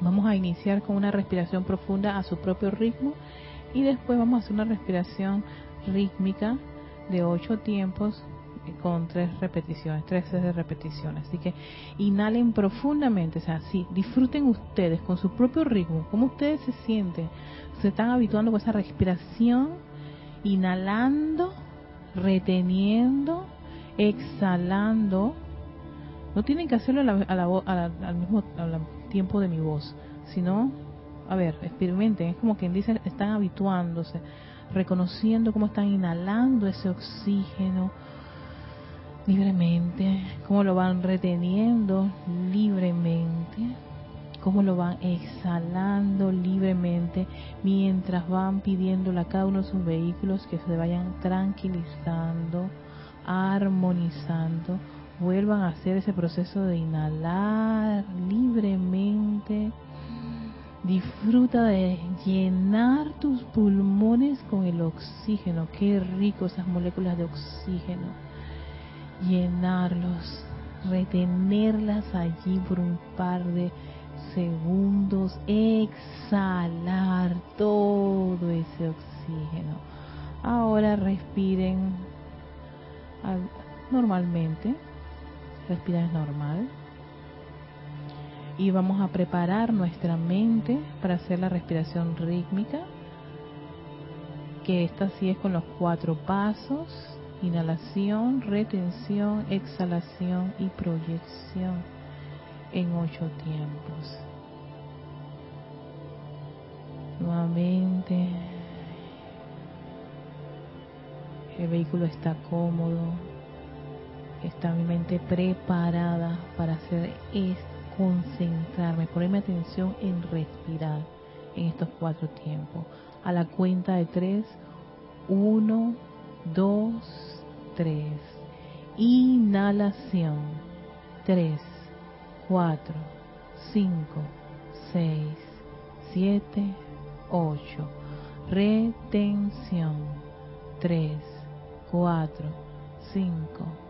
Vamos a iniciar con una respiración profunda a su propio ritmo y después vamos a hacer una respiración rítmica de ocho tiempos con tres repeticiones, tres de repeticiones. Así que inhalen profundamente, o sea, sí, disfruten ustedes con su propio ritmo, cómo ustedes se sienten, se están habituando con esa respiración, inhalando, reteniendo, exhalando. No tienen que hacerlo al mismo tiempo de mi voz, sino, a ver, experimenten, es como quien dice, están habituándose, reconociendo cómo están inhalando ese oxígeno libremente, cómo lo van reteniendo libremente, cómo lo van exhalando libremente mientras van pidiéndole a cada uno de sus vehículos que se vayan tranquilizando, armonizando, vuelvan a hacer ese proceso de inhalar libremente. Disfruta de llenar tus pulmones con el oxígeno. Qué rico esas moléculas de oxígeno llenarlos, retenerlas allí por un par de segundos, exhalar todo ese oxígeno. Ahora respiren normalmente, respiren normal. Y vamos a preparar nuestra mente para hacer la respiración rítmica, que esta sí es con los cuatro pasos Inhalación, retención, exhalación y proyección en ocho tiempos. Nuevamente, el vehículo está cómodo, está mi mente preparada para hacer es concentrarme, ponerme atención en respirar en estos cuatro tiempos. A la cuenta de tres, uno, dos, 3. Inhalación. 3, 4, 5, 6, 7, 8. Retención. 3, 4, 5,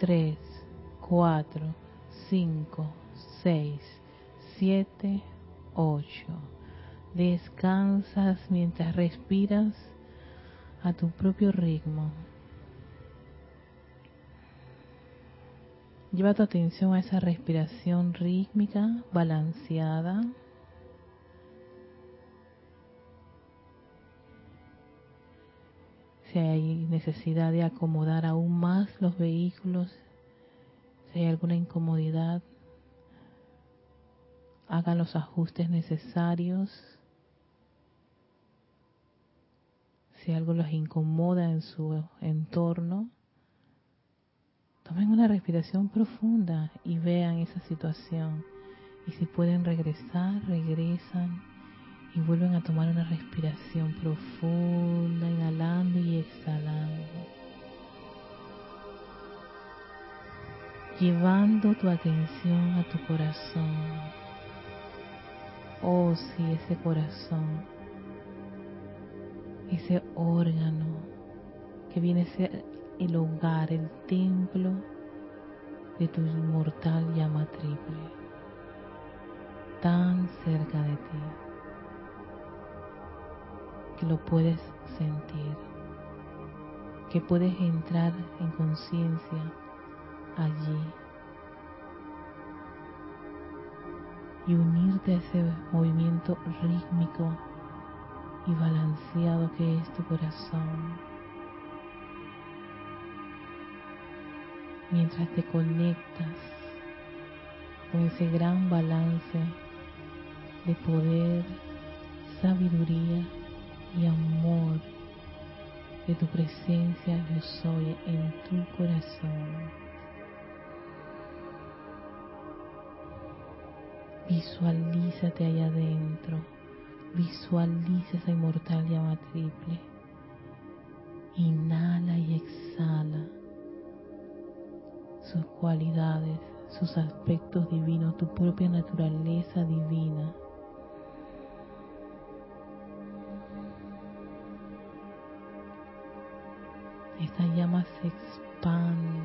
3, 4, 5, 6, 7, 8. Descansas mientras respiras a tu propio ritmo. Lleva tu atención a esa respiración rítmica, balanceada. Si hay necesidad de acomodar aún más los vehículos, si hay alguna incomodidad, hagan los ajustes necesarios. Si algo los incomoda en su entorno, Tomen una respiración profunda y vean esa situación. Y si pueden regresar, regresan y vuelven a tomar una respiración profunda, inhalando y exhalando. Llevando tu atención a tu corazón. Oh, sí, ese corazón ese órgano que viene a ser el hogar, el templo de tu inmortal llama triple, tan cerca de ti, que lo puedes sentir, que puedes entrar en conciencia allí y unirte a ese movimiento rítmico y balanceado que es tu corazón. Mientras te conectas con ese gran balance de poder, sabiduría y amor de tu presencia yo soy en tu corazón. Visualízate allá adentro. Visualiza esa inmortal llama triple. Inhala y exhala sus cualidades, sus aspectos divinos, tu propia naturaleza divina. Esta llama se expande.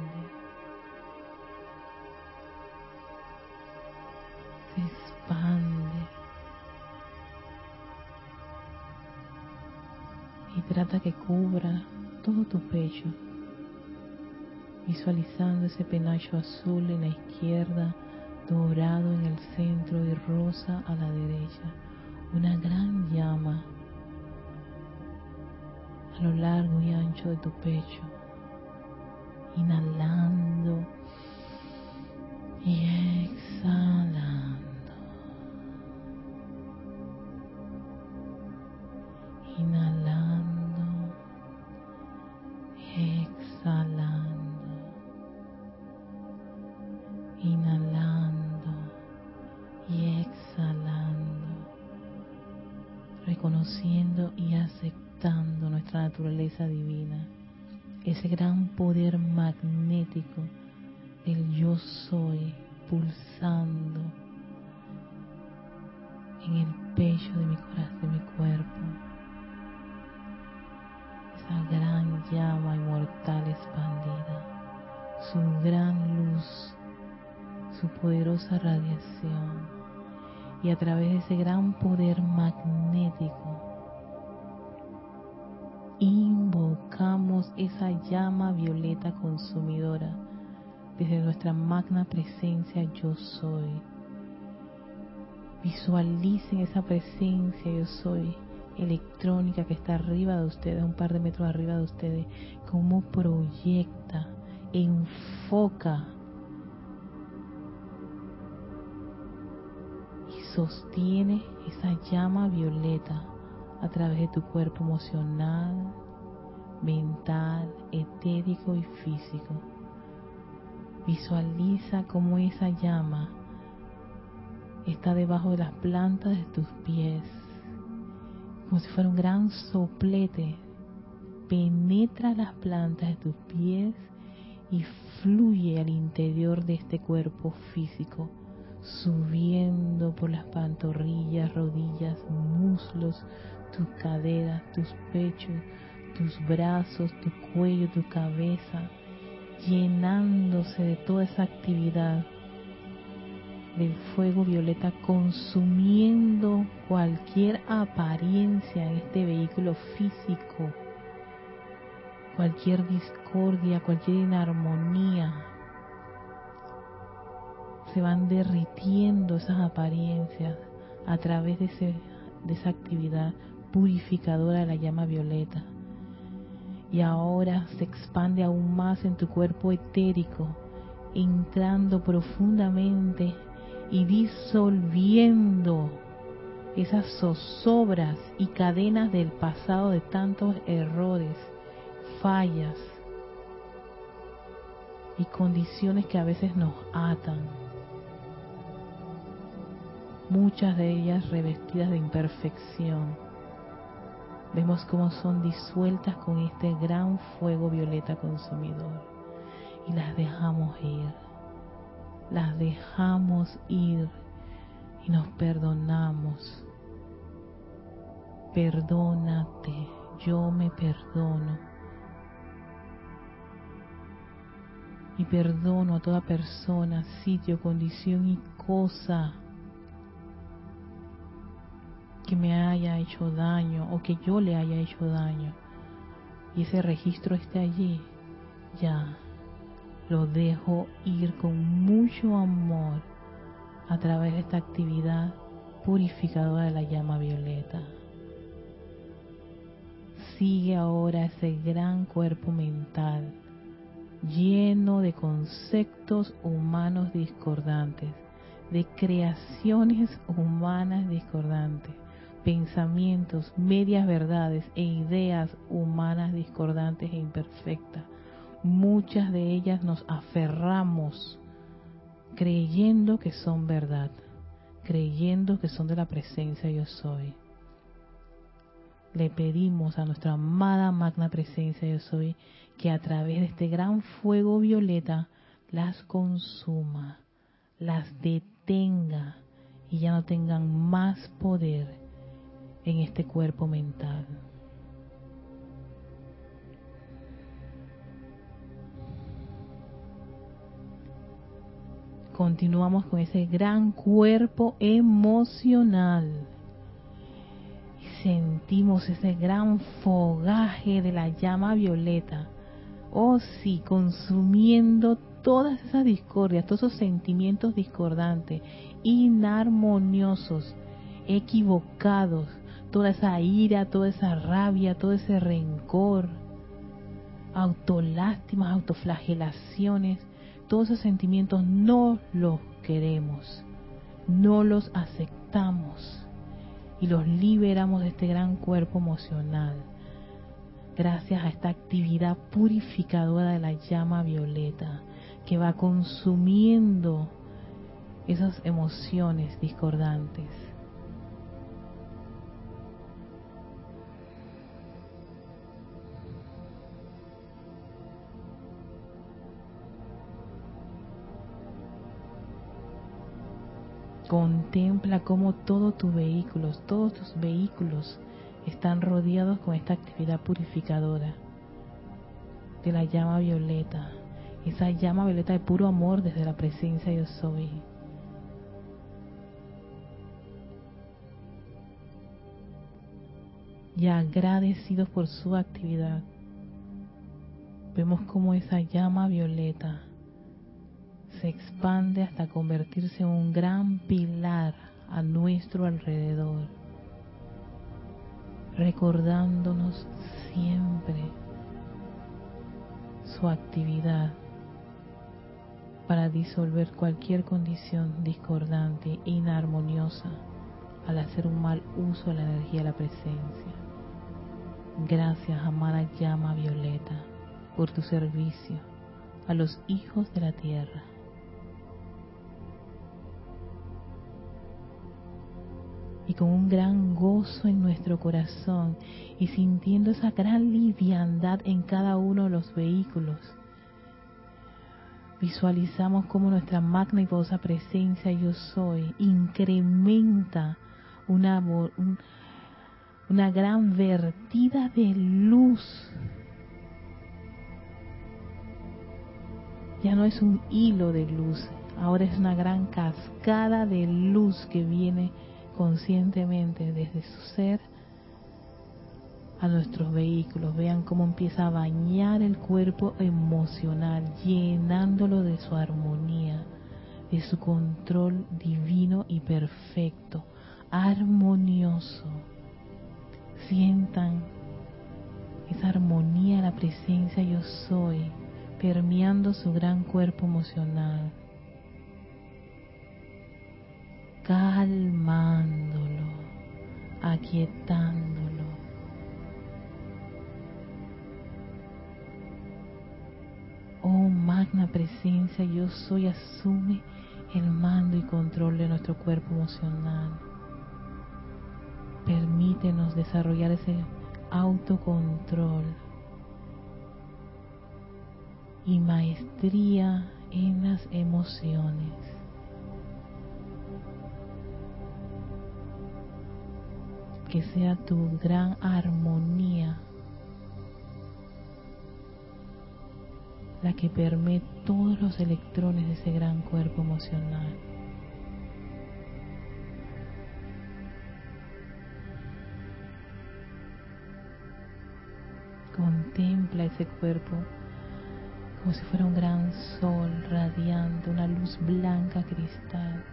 Se expande. Y trata que cubra todo tu pecho, visualizando ese penacho azul en la izquierda, dorado en el centro y rosa a la derecha, una gran llama a lo largo y ancho de tu pecho, inhalando y exhalando. Nuestra magna presencia yo soy. Visualicen esa presencia yo soy electrónica que está arriba de ustedes, un par de metros arriba de ustedes, cómo proyecta, enfoca y sostiene esa llama violeta a través de tu cuerpo emocional, mental, etérico y físico. Visualiza cómo esa llama está debajo de las plantas de tus pies como si fuera un gran soplete, penetra las plantas de tus pies y fluye al interior de este cuerpo físico, subiendo por las pantorrillas, rodillas, muslos, tus caderas, tus pechos, tus brazos, tu cuello, tu cabeza, llenándose de toda esa actividad del fuego violeta consumiendo cualquier apariencia en este vehículo físico, cualquier discordia, cualquier inarmonía. Se van derritiendo esas apariencias a través de, ese, esa actividad purificadora de la llama violeta. Y ahora se expande aún más en tu cuerpo etérico, entrando profundamente y disolviendo esas zozobras y cadenas del pasado de tantos errores, fallas y condiciones que a veces nos atan. Muchas de ellas revestidas de imperfección. Vemos cómo son disueltas con este gran fuego violeta consumidor y las dejamos ir las dejamos ir y nos perdonamos. perdónate, yo me perdono. Y perdono a toda persona, sitio, condición y cosa que me haya hecho daño o que yo le haya hecho daño. Y ese registro esté allí, ya lo dejo ir con mucho amor a través de esta actividad purificadora de la llama violeta. Sigue ahora ese gran cuerpo mental lleno de conceptos humanos discordantes, de creaciones humanas discordantes, pensamientos, medias verdades e ideas humanas discordantes e imperfectas. Muchas de ellas nos aferramos creyendo que son verdad, creyendo que son de la presencia yo soy. Le pedimos a nuestra amada magna presencia yo soy que a través de este gran fuego violeta las consuma, las detenga y ya no tengan más poder en este cuerpo mental. continuamos con ese gran cuerpo emocional. Sentimos ese gran fogaje de la llama violeta. Oh sí, consumiendo todas esas discordias, todos esos sentimientos discordantes, inarmoniosos, equivocados, toda esa ira, toda esa rabia, todo ese rencor, autolástimas, autoflagelaciones, todos esos sentimientos no los queremos, no los aceptamos y los liberamos de este gran cuerpo emocional gracias a esta actividad purificadora de la llama violeta que va consumiendo esas emociones discordantes Contempla cómo todos tus vehículos, todos tus vehículos están rodeados con esta actividad purificadora de la llama violeta, esa llama violeta de puro amor desde la presencia yo soy. Y agradecidos por su actividad, vemos como esa llama violeta se expande hasta convertirse en un gran pilar a nuestro alrededor, recordándonos siempre su actividad para disolver cualquier condición discordante e inarmoniosa al hacer un mal uso de la energía de la presencia. Gracias, amada llama violeta, por tu servicio a los hijos de la tierra. Y con un gran gozo en nuestro corazón y sintiendo esa gran liviandad en cada uno de los vehículos. Visualizamos cómo nuestra magna y poderosa presencia yo soy incrementa una, una gran vertida de luz. Ya no es un hilo de luz, ahora es una gran cascada de luz que viene conscientemente desde su ser a nuestros vehículos. Vean cómo empieza a bañar el cuerpo emocional, llenándolo de su armonía, de su control divino y perfecto, armonioso. Sientan esa armonía, la presencia yo soy, permeando su gran cuerpo emocional calmándolo, aquietándolo. Oh magna presencia, yo soy, asume el mando y control de nuestro cuerpo emocional. Permítenos desarrollar ese autocontrol y maestría en las emociones. Que sea tu gran armonía la que permee todos los electrones de ese gran cuerpo emocional. Contempla ese cuerpo como si fuera un gran sol radiante, una luz blanca cristal,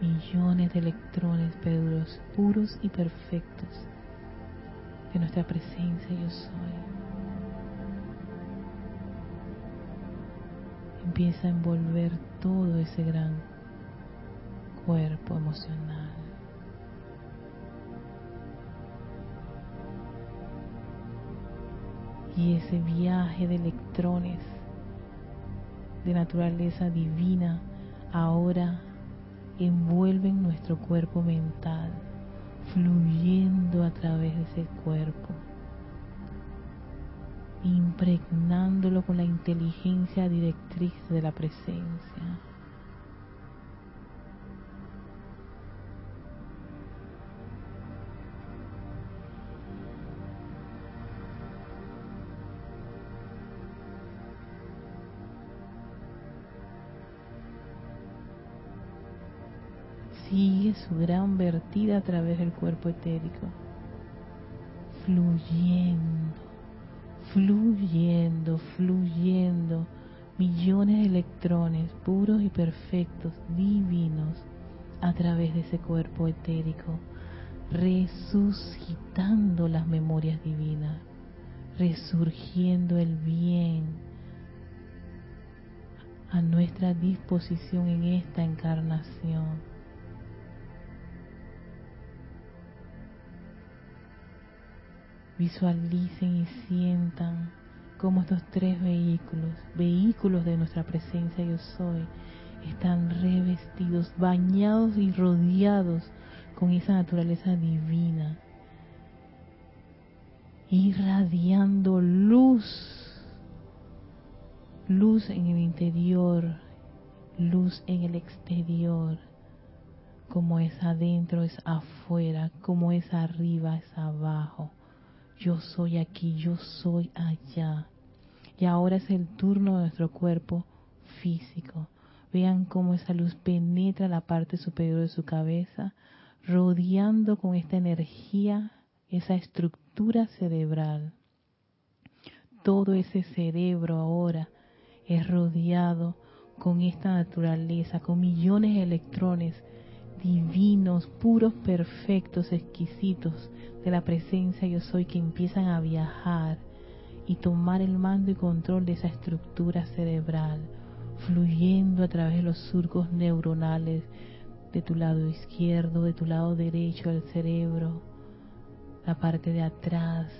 millones de electrones puros, puros y perfectos de nuestra presencia yo soy. empieza a envolver todo ese gran cuerpo emocional. Y ese viaje de electrones de naturaleza divina ahora envuelven nuestro cuerpo mental, fluyendo a través de ese cuerpo impregnándolo con la inteligencia directriz de la presencia. Su gran vertida a través del cuerpo etérico, fluyendo fluyendo, fluyendo. Millones de electrones puros y perfectos, divinos, a través de ese cuerpo etérico, resucitando las memorias divinas, resurgiendo el bien a nuestra disposición en esta encarnación visualicen y sientan cómo estos tres vehículos, vehículos de nuestra presencia yo soy, están revestidos, bañados y rodeados con esa naturaleza divina, irradiando luz, luz en el interior, luz en el exterior, como es adentro es afuera, como es arriba es abajo yo soy aquí, yo soy allá. Y ahora es el turno de nuestro cuerpo físico. Vean cómo esa luz penetra la parte superior de su cabeza, rodeando con esta energía esa estructura cerebral. Todo ese cerebro ahora es rodeado con esta naturaleza, con millones de electrones divinos, puros, perfectos, exquisitos de la presencia yo soy que empiezan a viajar y tomar el mando y control de esa estructura cerebral, fluyendo a través de los surcos neuronales de tu lado izquierdo, de tu lado derecho del cerebro, la parte de atrás,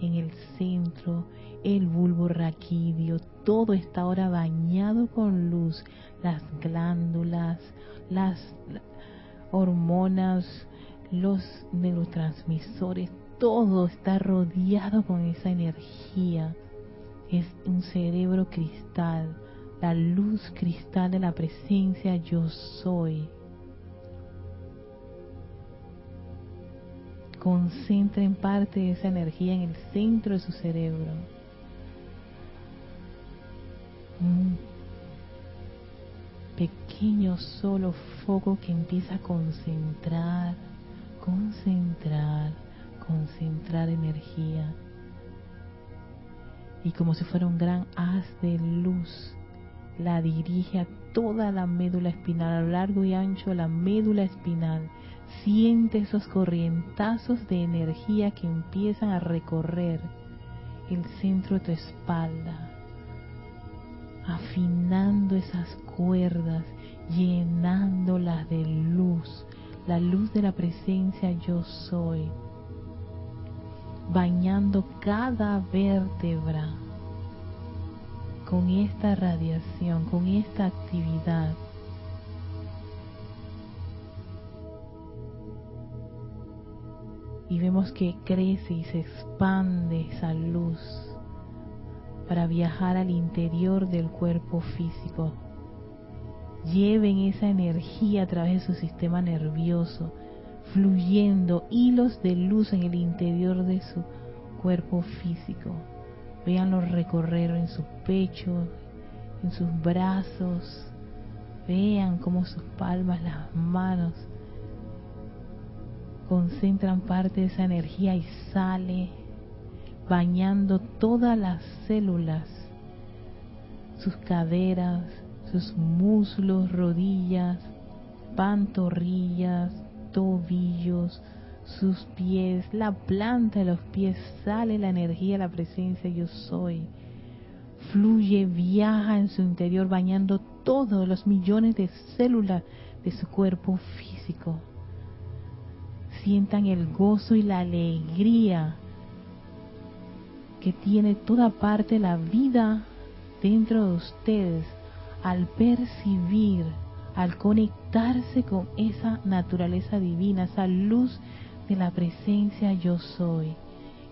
en el centro, el bulbo raquídeo, todo está ahora bañado con luz, las glándulas, las hormonas, los neurotransmisores, todo está rodeado con esa energía. Es un cerebro cristal, la luz cristal de la presencia yo soy. Concentren parte de esa energía en el centro de su cerebro. Un pequeño solo foco que empieza a concentrar concentrar, concentrar energía. Y como si fuera un gran haz de luz, la dirige a toda la médula espinal, a lo largo y ancho la médula espinal. Siente esos corrientazos de energía que empiezan a recorrer el centro de tu espalda, afinando esas cuerdas, llenándolas de luz, la luz de la presencia yo soy, bañando cada vértebra con esta radiación, con esta actividad. Y vemos que crece y se expande esa luz para viajar al interior del cuerpo físico, lleven esa energía a través de su sistema nervioso, fluyendo hilos de luz en el interior de su cuerpo físico. Véanlo recorrer en su pecho, en sus brazos. Vean cómo sus palmas, las manos, concentran parte de esa energía y sale bañando todas las células, sus caderas, sus muslos, rodillas, pantorrillas, tobillos, sus pies, la planta de los pies, sale la energía, la presencia yo soy. Fluye, viaja en su interior, bañando todos los millones de células de su cuerpo físico. Sientan el gozo y la alegría que tiene toda parte la vida dentro de ustedes al percibir, al conectarse con esa naturaleza divina, esa luz de la presencia yo soy.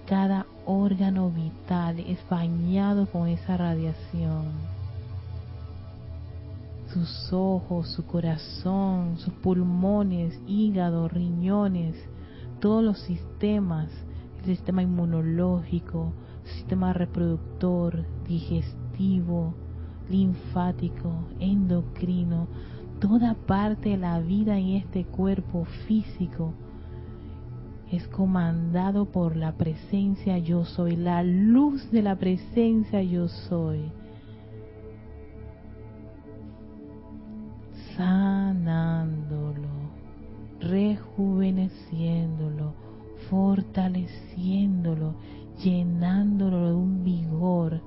Cada órgano vital es bañado con esa radiación. Sus ojos, su corazón, sus pulmones, hígado, riñones, todos los sistemas, el sistema inmunológico, sistema reproductor, digestivo, linfático, endocrino, toda parte de la vida en este cuerpo físico es comandado por la presencia yo soy, la luz de la presencia yo soy. Sanándolo, rejuveneciéndolo, fortaleciéndolo, llenándolo de un vigor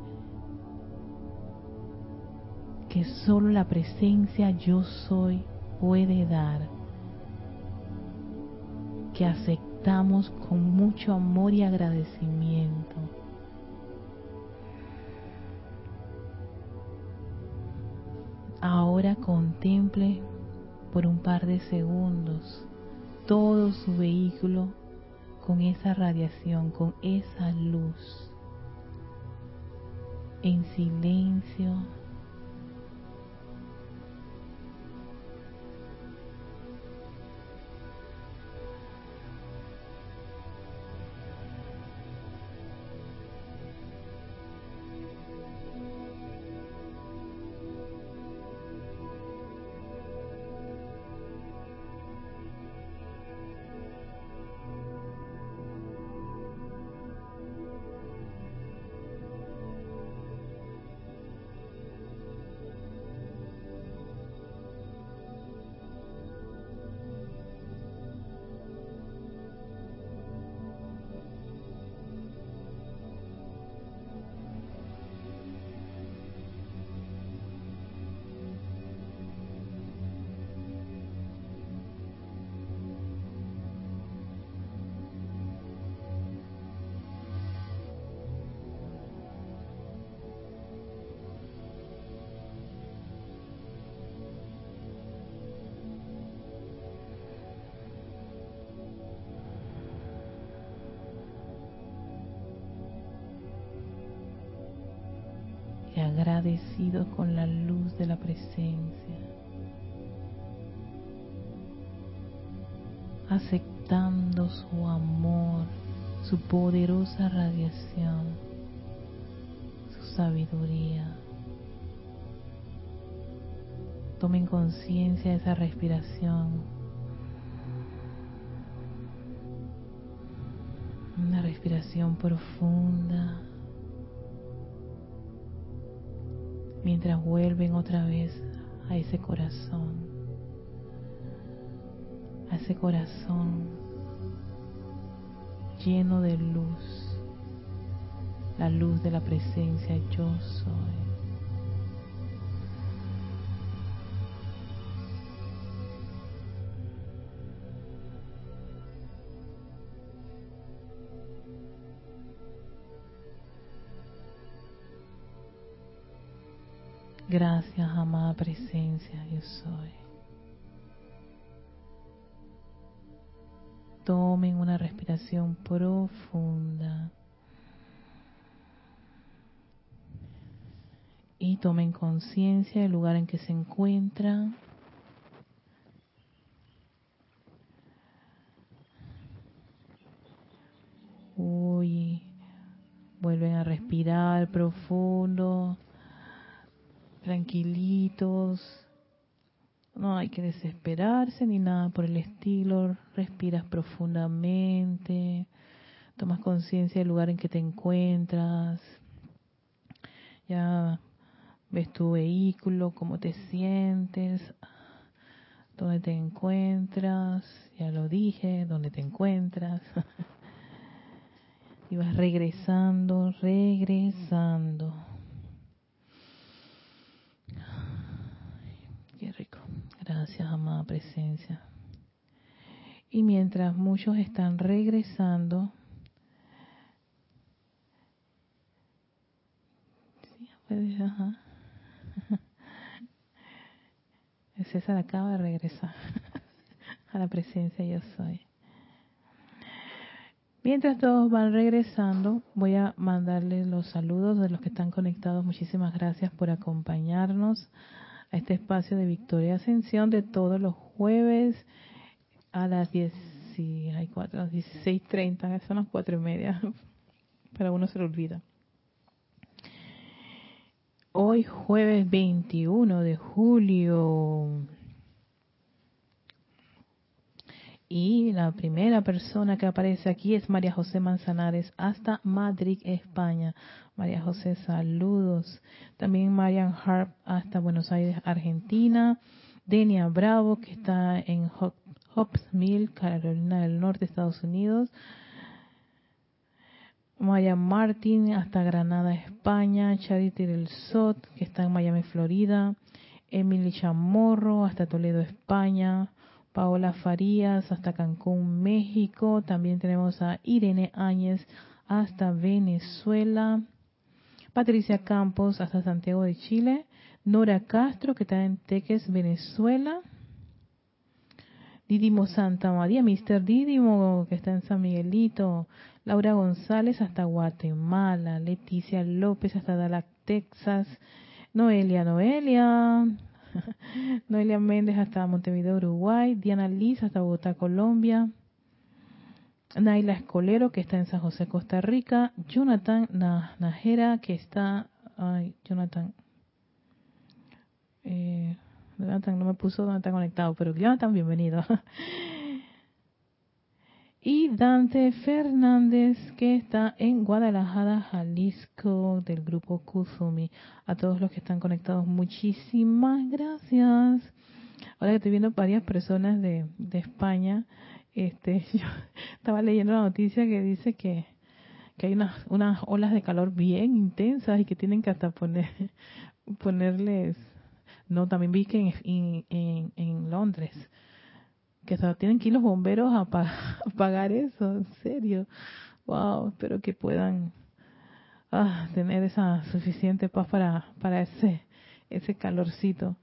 que solo la presencia yo soy puede dar. Que aceptamos con mucho amor y agradecimiento. Ahora contemple por un par de segundos todo su vehículo con esa radiación, con esa luz, en silencio agradecido con la luz de la presencia, aceptando su amor, su poderosa radiación, su sabiduría. Tomen conciencia de esa respiración. Una respiración profunda. Mientras vuelven otra vez a ese corazón, a ese corazón lleno de luz, la luz de la presencia yo soy. Gracias, amada presencia, yo soy. Tomen una respiración profunda. Y tomen conciencia del lugar en que se encuentran. Uy, vuelven a respirar profundo tranquilitos. No hay que desesperarse ni nada por el estilo. Respiras profundamente. Tomas conciencia del lugar en que te encuentras. Ya ves tu vehículo, cómo te sientes, dónde te encuentras. Ya lo dije, dónde te encuentras. y vas regresando, regresando. Qué rico. Gracias, amada presencia. Y mientras muchos están regresando, César acaba de regresar a la presencia yo soy. Mientras todos van regresando, voy a mandarles los saludos de los que están conectados. Muchísimas gracias por acompañarnos a este espacio de Victoria Ascensión de todos los jueves a las 10, hay 16.30, son las cuatro y media, pero uno se lo olvida. Hoy jueves 21 de julio Y la primera persona que aparece aquí es María José Manzanares hasta Madrid, España. María José, saludos. También Marian Harp hasta Buenos Aires, Argentina. Denia Bravo, que está en Hobbs Mill, Carolina del Norte, Estados Unidos. Maya Martín hasta Granada, España. Charity del Sot, que está en Miami, Florida. Emily Chamorro hasta Toledo, España. Paola Farías hasta Cancún, México. También tenemos a Irene Áñez hasta Venezuela. Patricia Campos hasta Santiago de Chile. Nora Castro, que está en Teques, Venezuela. Didimo Santa María, Mr. Didimo, que está en San Miguelito. Laura González hasta Guatemala. Leticia López hasta Dallas, Texas. Noelia, Noelia. Noelia Méndez hasta Montevideo, Uruguay. Diana Liz hasta Bogotá, Colombia. Naila Escolero, que está en San José, Costa Rica. Jonathan Najera, que está. Ay, Jonathan. Eh, Jonathan no me puso dónde está conectado, pero Jonathan, bienvenido. y Dante Fernández, que está en Guadalajara, Jalisco, del grupo Kuzumi. A todos los que están conectados, muchísimas gracias. Ahora que estoy viendo varias personas de, de España, este, yo estaba leyendo la noticia que dice que, que hay unas, unas olas de calor bien intensas y que tienen que hasta poner, ponerles, no, también vi que en, en, en Londres, que tienen que ir los bomberos a, pagar eso, en serio. Wow, espero que puedan ah, tener esa suficiente paz para, para ese, ese calorcito,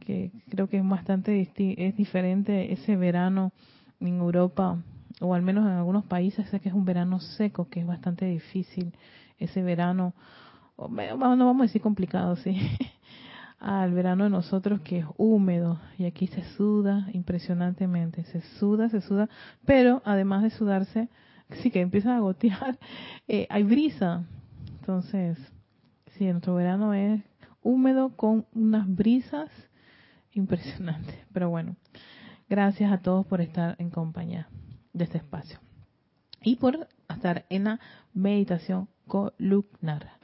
que creo que es bastante es diferente ese verano en Europa, o al menos en algunos países, sé que es un verano seco, que es bastante difícil ese verano, no vamos a decir complicado, sí, al verano de nosotros que es húmedo y aquí se suda impresionantemente, se suda, se suda, pero además de sudarse, sí que empieza a gotear, eh, hay brisa. Entonces, sí, nuestro verano es húmedo con unas brisas impresionantes. Pero bueno, gracias a todos por estar en compañía de este espacio y por estar en la meditación columnar.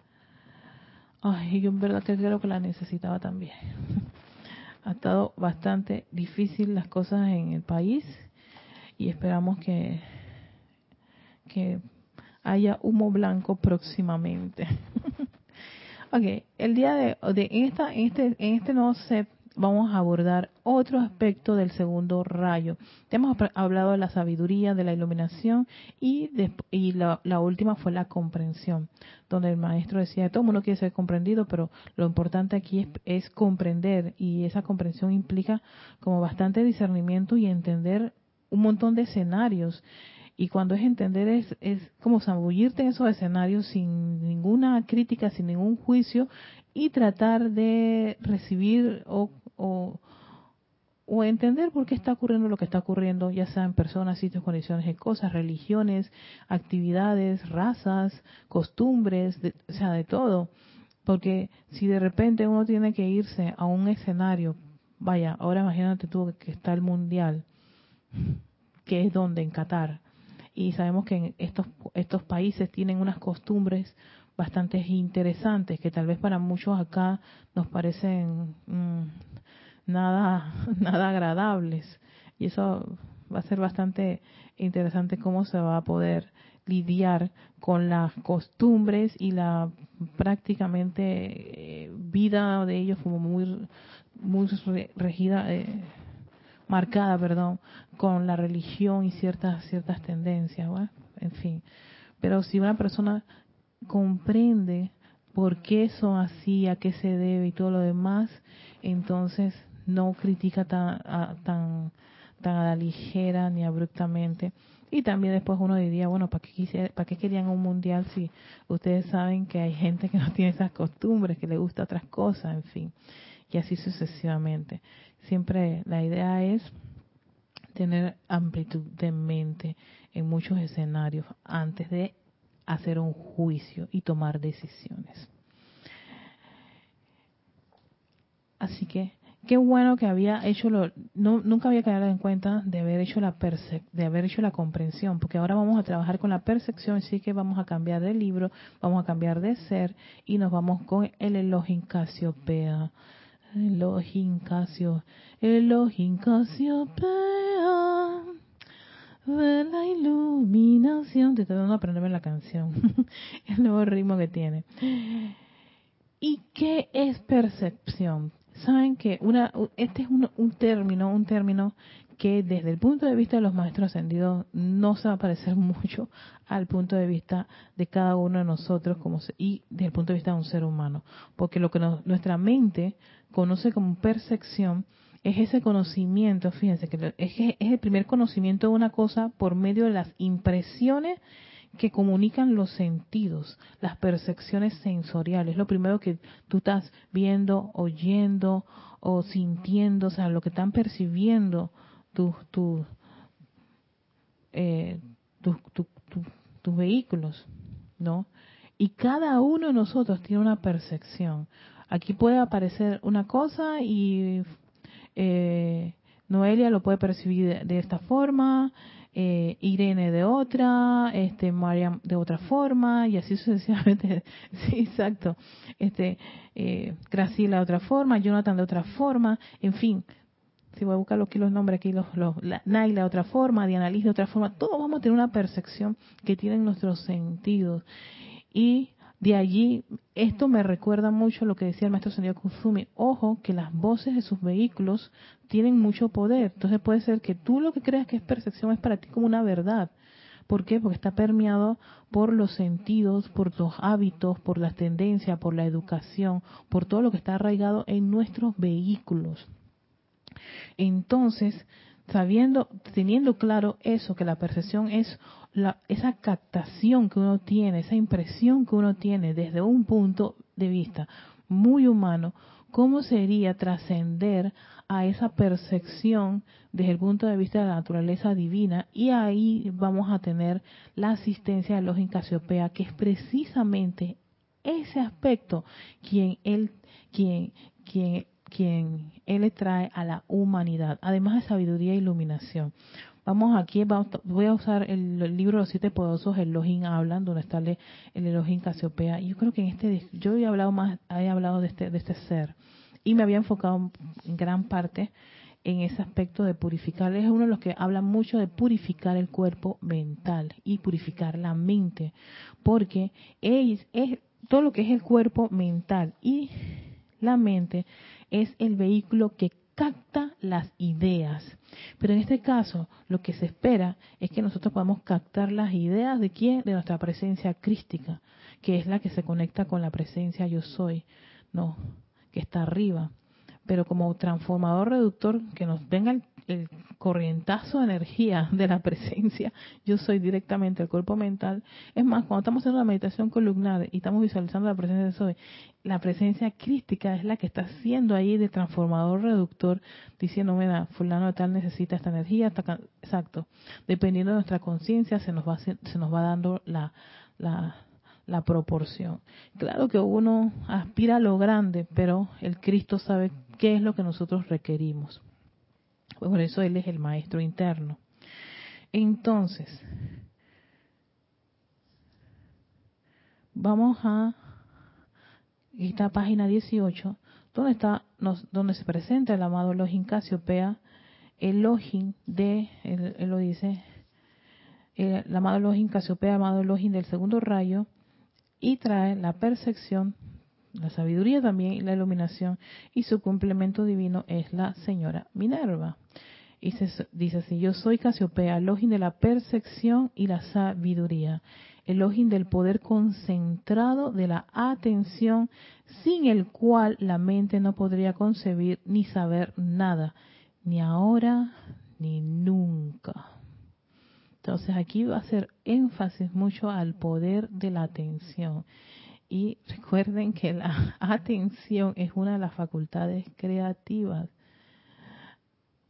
Ay, yo en verdad creo que la necesitaba también. ha estado bastante difícil las cosas en el país y esperamos que, que haya humo blanco próximamente. ok, el día de, de esta, este, en este nuevo set vamos a abordar otro aspecto del segundo rayo. hemos hablado de la sabiduría, de la iluminación y, y la, última fue la comprensión, donde el maestro decía, todo el mundo quiere ser comprendido, pero lo importante aquí es, es comprender y esa comprensión implica como bastante discernimiento y entender un montón de escenarios. Y cuando es entender es, es como zambullirte en esos escenarios sin ninguna crítica, sin ningún juicio y tratar de recibir o, o, o entender por qué está ocurriendo lo que está ocurriendo, ya sea en personas, sitios, condiciones de cosas, religiones, actividades, razas, costumbres, o sea, de todo. Porque si de repente uno tiene que irse a un escenario, vaya, ahora imagínate tú que está el mundial, que es donde, en Qatar, y sabemos que estos, estos países tienen unas costumbres bastante interesantes que tal vez para muchos acá nos parecen mm, nada, nada agradables. Y eso va a ser bastante interesante cómo se va a poder lidiar con las costumbres y la prácticamente eh, vida de ellos como muy muy regida eh, marcada perdón con la religión y ciertas ciertas tendencias en fin pero si una persona comprende por qué son así a qué se debe y todo lo demás entonces no critica tan, a, tan, tan a la ligera ni abruptamente. Y también después uno diría, bueno, ¿para qué, ¿para qué querían un mundial si ustedes saben que hay gente que no tiene esas costumbres, que le gusta otras cosas, en fin, y así sucesivamente. Siempre la idea es tener amplitud de mente en muchos escenarios antes de hacer un juicio y tomar decisiones. Así que qué bueno que había hecho lo, nunca había caído en cuenta de haber hecho la de haber hecho la comprensión, porque ahora vamos a trabajar con la percepción, así que vamos a cambiar de libro, vamos a cambiar de ser y nos vamos con el Elohim Casiopea. Elohim Casio, Elohim Casiopea, de la iluminación. Te estoy dando a aprenderme la canción, el nuevo ritmo que tiene. ¿Y qué es percepción? Saben que una, este es un, un, término, un término que desde el punto de vista de los maestros ascendidos no se va a parecer mucho al punto de vista de cada uno de nosotros como y desde el punto de vista de un ser humano, porque lo que nuestra mente conoce como percepción es ese conocimiento, fíjense que es, es el primer conocimiento de una cosa por medio de las impresiones que comunican los sentidos, las percepciones sensoriales. Lo primero que tú estás viendo, oyendo o sintiendo, o sea, lo que están percibiendo tus eh, tus vehículos, ¿no? Y cada uno de nosotros tiene una percepción. Aquí puede aparecer una cosa y eh, Noelia lo puede percibir de esta forma, eh, Irene de otra, este Mariam de otra forma y así sucesivamente. sí, exacto. Este eh, Graciela de otra forma, Jonathan de otra forma, en fin. Si voy a buscar aquí los nombres aquí, los, los Naila de otra forma, Diana Liz de otra forma, todos vamos a tener una percepción que tienen nuestros sentidos. Y de allí, esto me recuerda mucho lo que decía el maestro Sendio Kusumi. Ojo, que las voces de sus vehículos tienen mucho poder. Entonces puede ser que tú lo que creas que es percepción es para ti como una verdad. ¿Por qué? Porque está permeado por los sentidos, por los hábitos, por las tendencias, por la educación, por todo lo que está arraigado en nuestros vehículos. Entonces, sabiendo, teniendo claro eso, que la percepción es esa captación que uno tiene, esa impresión que uno tiene desde un punto de vista muy humano, ¿cómo sería trascender a esa percepción desde el punto de vista de la naturaleza divina? Y ahí vamos a tener la asistencia de los Casiopea, que es precisamente ese aspecto quien él, quien, quien, quien él le trae a la humanidad, además de sabiduría e iluminación. Vamos aquí, voy a usar el, libro Los Siete Poderosos, el Elohim Hablan, donde está el, el Elohim Casiopea. Yo creo que en este, yo he hablado más, he hablado de este, de este ser y me había enfocado en gran parte en ese aspecto de purificar. Es uno de los que habla mucho de purificar el cuerpo mental y purificar la mente, porque es, es todo lo que es el cuerpo mental y la mente es el vehículo que capta las ideas. Pero en este caso, lo que se espera es que nosotros podamos captar las ideas de quién, de nuestra presencia crística, que es la que se conecta con la presencia yo soy, no, que está arriba. Pero como transformador reductor, que nos venga el corrientazo de energía de la presencia, yo soy directamente el cuerpo mental. Es más, cuando estamos haciendo la meditación columnar y estamos visualizando la presencia de Soy, la presencia crística es la que está haciendo ahí de transformador reductor, diciendo, mira, fulano de tal necesita esta energía, exacto. Dependiendo de nuestra conciencia se nos va se nos va dando la, la, la proporción. Claro que uno aspira a lo grande, pero el Cristo sabe qué es lo que nosotros requerimos. Por eso Él es el maestro interno. Entonces, vamos a esta página 18, donde está, donde se presenta el amado Elohim Casiopea, el Elohim de, él, lo dice, el, amado Elohim Casiopea, amado Elohim del segundo rayo, y trae la percepción la sabiduría también y la iluminación, y su complemento divino es la señora Minerva. Y se, dice así, yo soy Casiopea, Elohim de la percepción y la sabiduría, Elohim del poder concentrado de la atención, sin el cual la mente no podría concebir ni saber nada, ni ahora ni nunca. Entonces aquí va a hacer énfasis mucho al poder de la atención. Y recuerden que la atención es una de las facultades creativas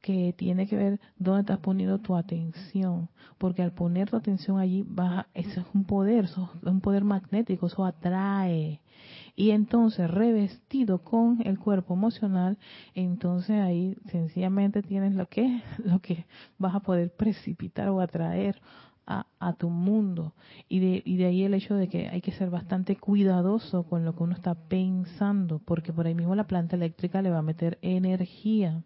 que tiene que ver dónde estás poniendo tu atención, porque al poner tu atención allí, vas, eso es un poder, un poder magnético, eso atrae. Y entonces, revestido con el cuerpo emocional, entonces ahí sencillamente tienes lo que, lo que vas a poder precipitar o atraer a, tu mundo. Y de, y de ahí el hecho de que hay que ser bastante cuidadoso con lo que uno está pensando, porque por ahí mismo la planta eléctrica le va a meter energía.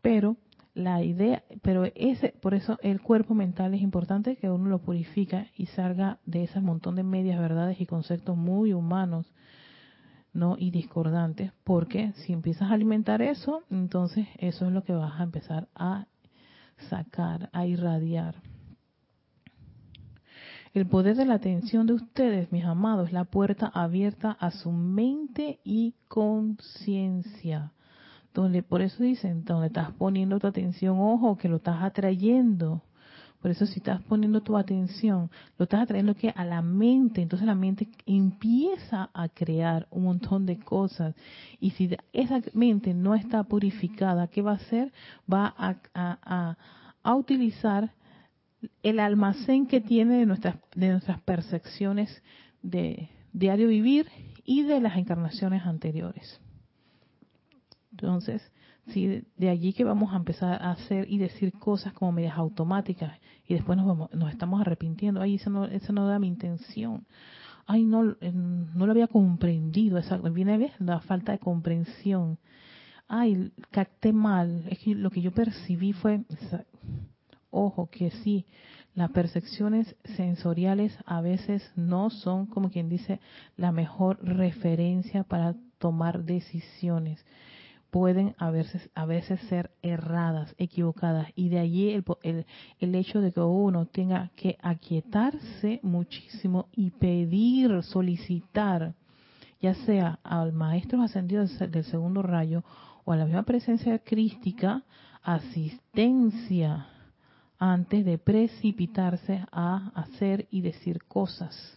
Pero la idea, pero ese, por eso el cuerpo mental es importante que uno lo purifica y salga de ese montón de medias verdades y conceptos muy humanos, ¿no? Y discordantes, porque si empiezas a alimentar eso, entonces eso es lo que vas a empezar a sacar, a irradiar. El poder de la atención de ustedes, mis amados, es la puerta abierta a su mente y conciencia. Donde, por eso dicen, donde estás poniendo tu atención, ojo, que lo estás atrayendo. Por eso si estás poniendo tu atención, lo estás atrayendo que a la mente, entonces la mente empieza a crear un montón de cosas. Y si esa mente no está purificada, ¿qué va a hacer? Va a, utilizar el almacén que tiene de nuestras, de nuestras percepciones de diario vivir y de las encarnaciones anteriores. Entonces, si de allí que vamos a empezar a hacer y decir cosas como medias automáticas y después nos, vamos, nos estamos arrepintiendo, ay, eso no, eso no da mi intención, ay, no, eh, no lo había comprendido, esa, viene la falta de comprensión, ay, capté mal, es que lo que yo percibí fue, Ojo que sí, las percepciones sensoriales a veces no son, como quien dice, la mejor referencia para tomar decisiones. Pueden a veces, a veces ser erradas, equivocadas. Y de allí el, el, el hecho de que uno tenga que aquietarse muchísimo y pedir, solicitar, ya sea al maestro ascendido del segundo rayo o a la misma presencia crística, asistencia antes de precipitarse a hacer y decir cosas.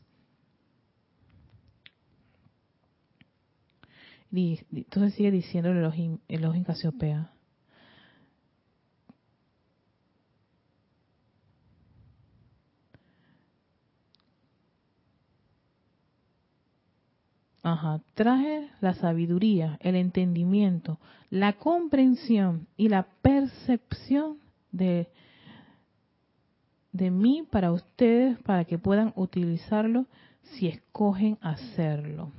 entonces sigue diciendo el Elohim, Casiopea. Ajá, traje la sabiduría, el entendimiento, la comprensión y la percepción de de mí para ustedes para que puedan utilizarlo si escogen hacerlo.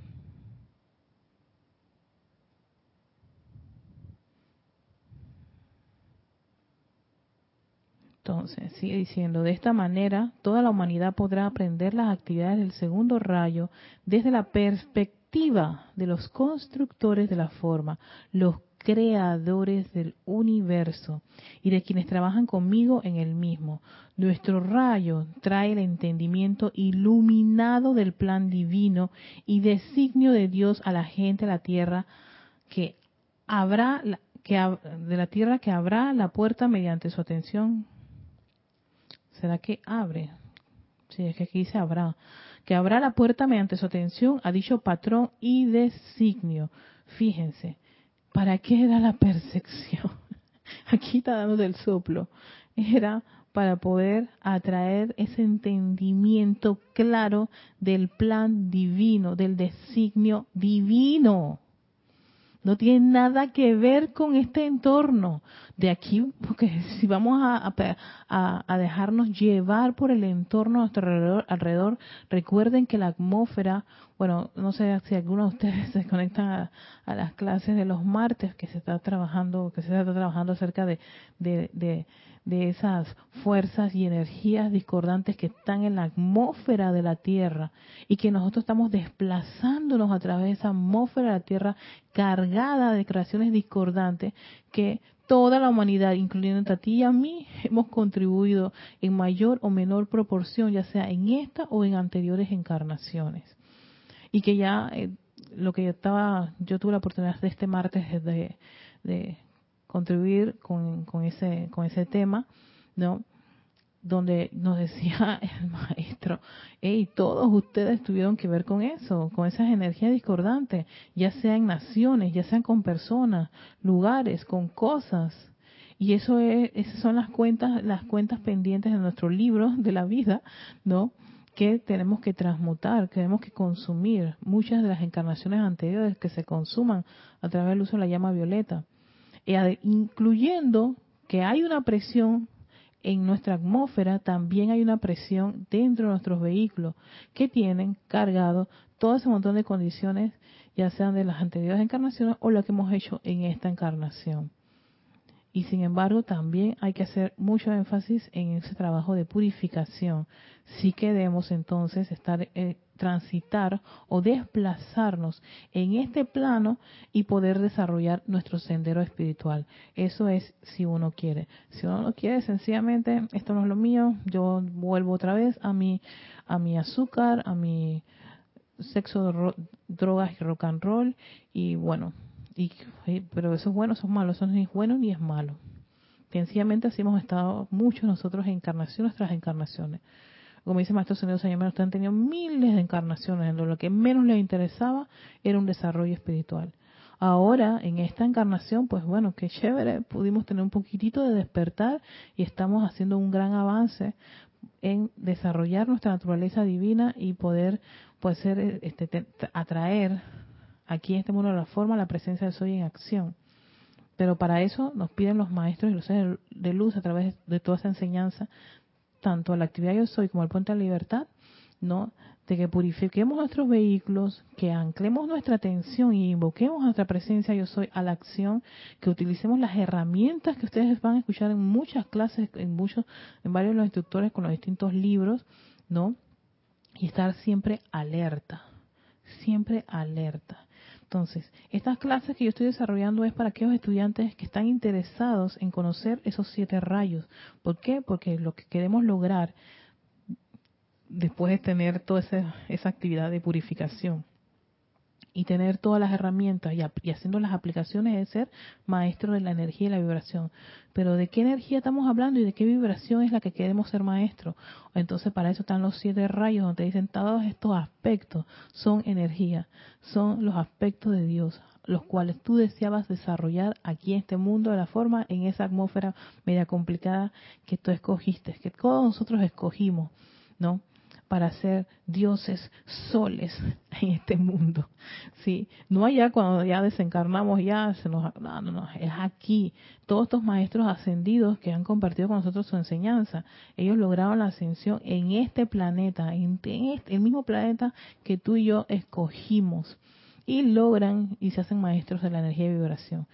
Entonces, sigue diciendo, de esta manera toda la humanidad podrá aprender las actividades del segundo rayo desde la perspectiva de los constructores de la forma, los creadores del universo y de quienes trabajan conmigo en el mismo. Nuestro rayo trae el entendimiento iluminado del plan divino y designio de Dios a la gente de la tierra que habrá que de la tierra que abra la puerta mediante su atención. ¿Será que abre? Sí, es que aquí dice habrá. Que abra la puerta mediante su atención a dicho patrón y designio. Fíjense, ¿para qué era la percepción? Aquí está dando del soplo. Era para poder atraer ese entendimiento claro del plan divino, del designio divino. No tiene nada que ver con este entorno. De aquí, porque si vamos a, dejarnos llevar por el entorno a nuestro alrededor, recuerden que la atmósfera, bueno, no sé si algunos de ustedes se conectan a, las clases de los martes que se está trabajando, que se está trabajando acerca de, de de esas fuerzas y energías discordantes que están en la atmósfera de la Tierra y que nosotros estamos desplazándonos a través de esa atmósfera de la Tierra cargada de creaciones discordantes que toda la humanidad, incluyendo a ti y a mí, hemos contribuido en mayor o menor proporción, ya sea en esta o en anteriores encarnaciones. Y que ya eh, lo que yo estaba, yo tuve la oportunidad de este martes de, de contribuir con, con, ese, con ese tema, ¿no? Donde nos decía el maestro, hey, todos ustedes tuvieron que ver con eso, con esas energías discordantes, ya sea en naciones, ya sean con personas, lugares, con cosas. Y eso es, esas son las cuentas, las cuentas pendientes de nuestro libro de la vida, ¿no? que tenemos que transmutar, que tenemos que consumir muchas de las encarnaciones anteriores que se consuman a través del uso de la llama violeta incluyendo que hay una presión en nuestra atmósfera, también hay una presión dentro de nuestros vehículos que tienen cargado todo ese montón de condiciones, ya sean de las anteriores encarnaciones o lo que hemos hecho en esta encarnación. Y sin embargo, también hay que hacer mucho énfasis en ese trabajo de purificación. Si queremos entonces estar eh, transitar o desplazarnos en este plano y poder desarrollar nuestro sendero espiritual. Eso es si uno quiere. Si uno no quiere, sencillamente, esto no es lo mío, yo vuelvo otra vez a mi, a mi azúcar, a mi sexo, drogas y rock and roll y bueno, y, pero eso es bueno, eso es malo, eso no es bueno ni es malo. Sencillamente así hemos estado muchos nosotros encarnaciones tras encarnaciones como dice Maestro Señor Señor, ustedes han tenido miles de encarnaciones, en lo que menos les interesaba era un desarrollo espiritual. Ahora, en esta encarnación, pues bueno, qué chévere, pudimos tener un poquitito de despertar y estamos haciendo un gran avance en desarrollar nuestra naturaleza divina y poder pues ser este, atraer aquí en este mundo de la forma la presencia de soy en acción. Pero para eso nos piden los maestros y los seres de luz a través de toda esa enseñanza tanto a la actividad yo soy como al puente de la libertad, ¿no? De que purifiquemos nuestros vehículos, que anclemos nuestra atención y invoquemos nuestra presencia yo soy a la acción, que utilicemos las herramientas que ustedes van a escuchar en muchas clases, en muchos, en varios de los instructores con los distintos libros, ¿no? Y estar siempre alerta, siempre alerta. Entonces, estas clases que yo estoy desarrollando es para aquellos estudiantes que están interesados en conocer esos siete rayos. ¿Por qué? Porque lo que queremos lograr después de tener toda esa, esa actividad de purificación y tener todas las herramientas y, haciendo las aplicaciones de ser maestro de la energía y la vibración. Pero ¿de qué energía estamos hablando y de qué vibración es la que queremos ser maestro? Entonces para eso están los siete rayos donde dicen todos estos aspectos son energía, son los aspectos de Dios, los cuales tú deseabas desarrollar aquí en este mundo de la forma, en esa atmósfera media complicada que tú escogiste, que todos nosotros escogimos, ¿no? Para ser dioses soles en este mundo. ¿sí? No allá cuando ya desencarnamos, ya se nos... No, no, no, es aquí. Todos estos maestros ascendidos que han compartido con nosotros su enseñanza, ellos lograron la ascensión en este planeta, en, este, el mismo planeta que tú y yo escogimos. Y logran y se hacen maestros de la energía y vibración.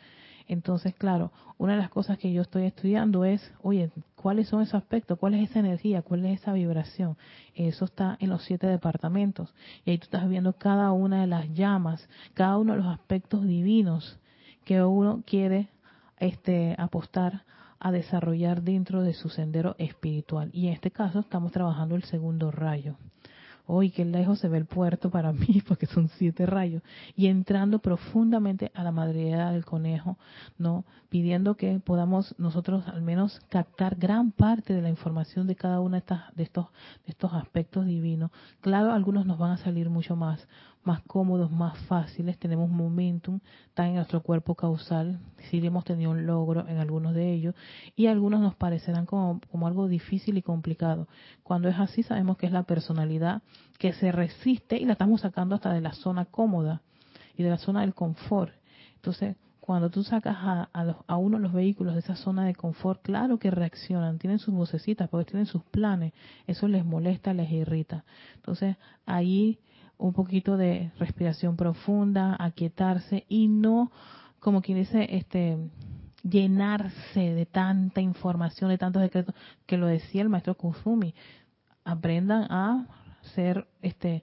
Entonces, claro, una de las cosas que yo estoy estudiando es, oye, ¿cuáles son esos aspectos? ¿Cuál es esa energía? ¿Cuál es esa vibración? Eso está en los siete departamentos. Y ahí tú estás viendo cada una de las llamas, cada uno de los aspectos divinos que uno quiere este, apostar a desarrollar dentro de su sendero espiritual. Y en este caso estamos trabajando el segundo rayo. Hoy qué lejos se ve el puerto para mí, porque son siete rayos, y entrando profundamente a la madriguera del conejo, ¿no? Pidiendo que podamos nosotros al menos captar gran parte de la información de cada uno de, estas, de, estos, de estos aspectos divinos. Claro, algunos nos van a salir mucho más, más cómodos, más fáciles, tenemos momentum, está en nuestro cuerpo causal, si hemos tenido un logro en algunos de ellos, y algunos nos parecerán como, como algo difícil y complicado. Cuando es así, sabemos que es la personalidad que se resiste y la estamos sacando hasta de la zona cómoda y de la zona del confort. Entonces, cuando tú sacas a, a, uno de los vehículos de esa zona de confort, claro que reaccionan, tienen sus vocecitas, porque tienen sus planes, eso les molesta, les irrita. Entonces, ahí un poquito de respiración profunda, aquietarse y no, como quien dice, este llenarse de tanta información, de tantos decretos, que lo decía el maestro Kusumi. Aprendan a ser este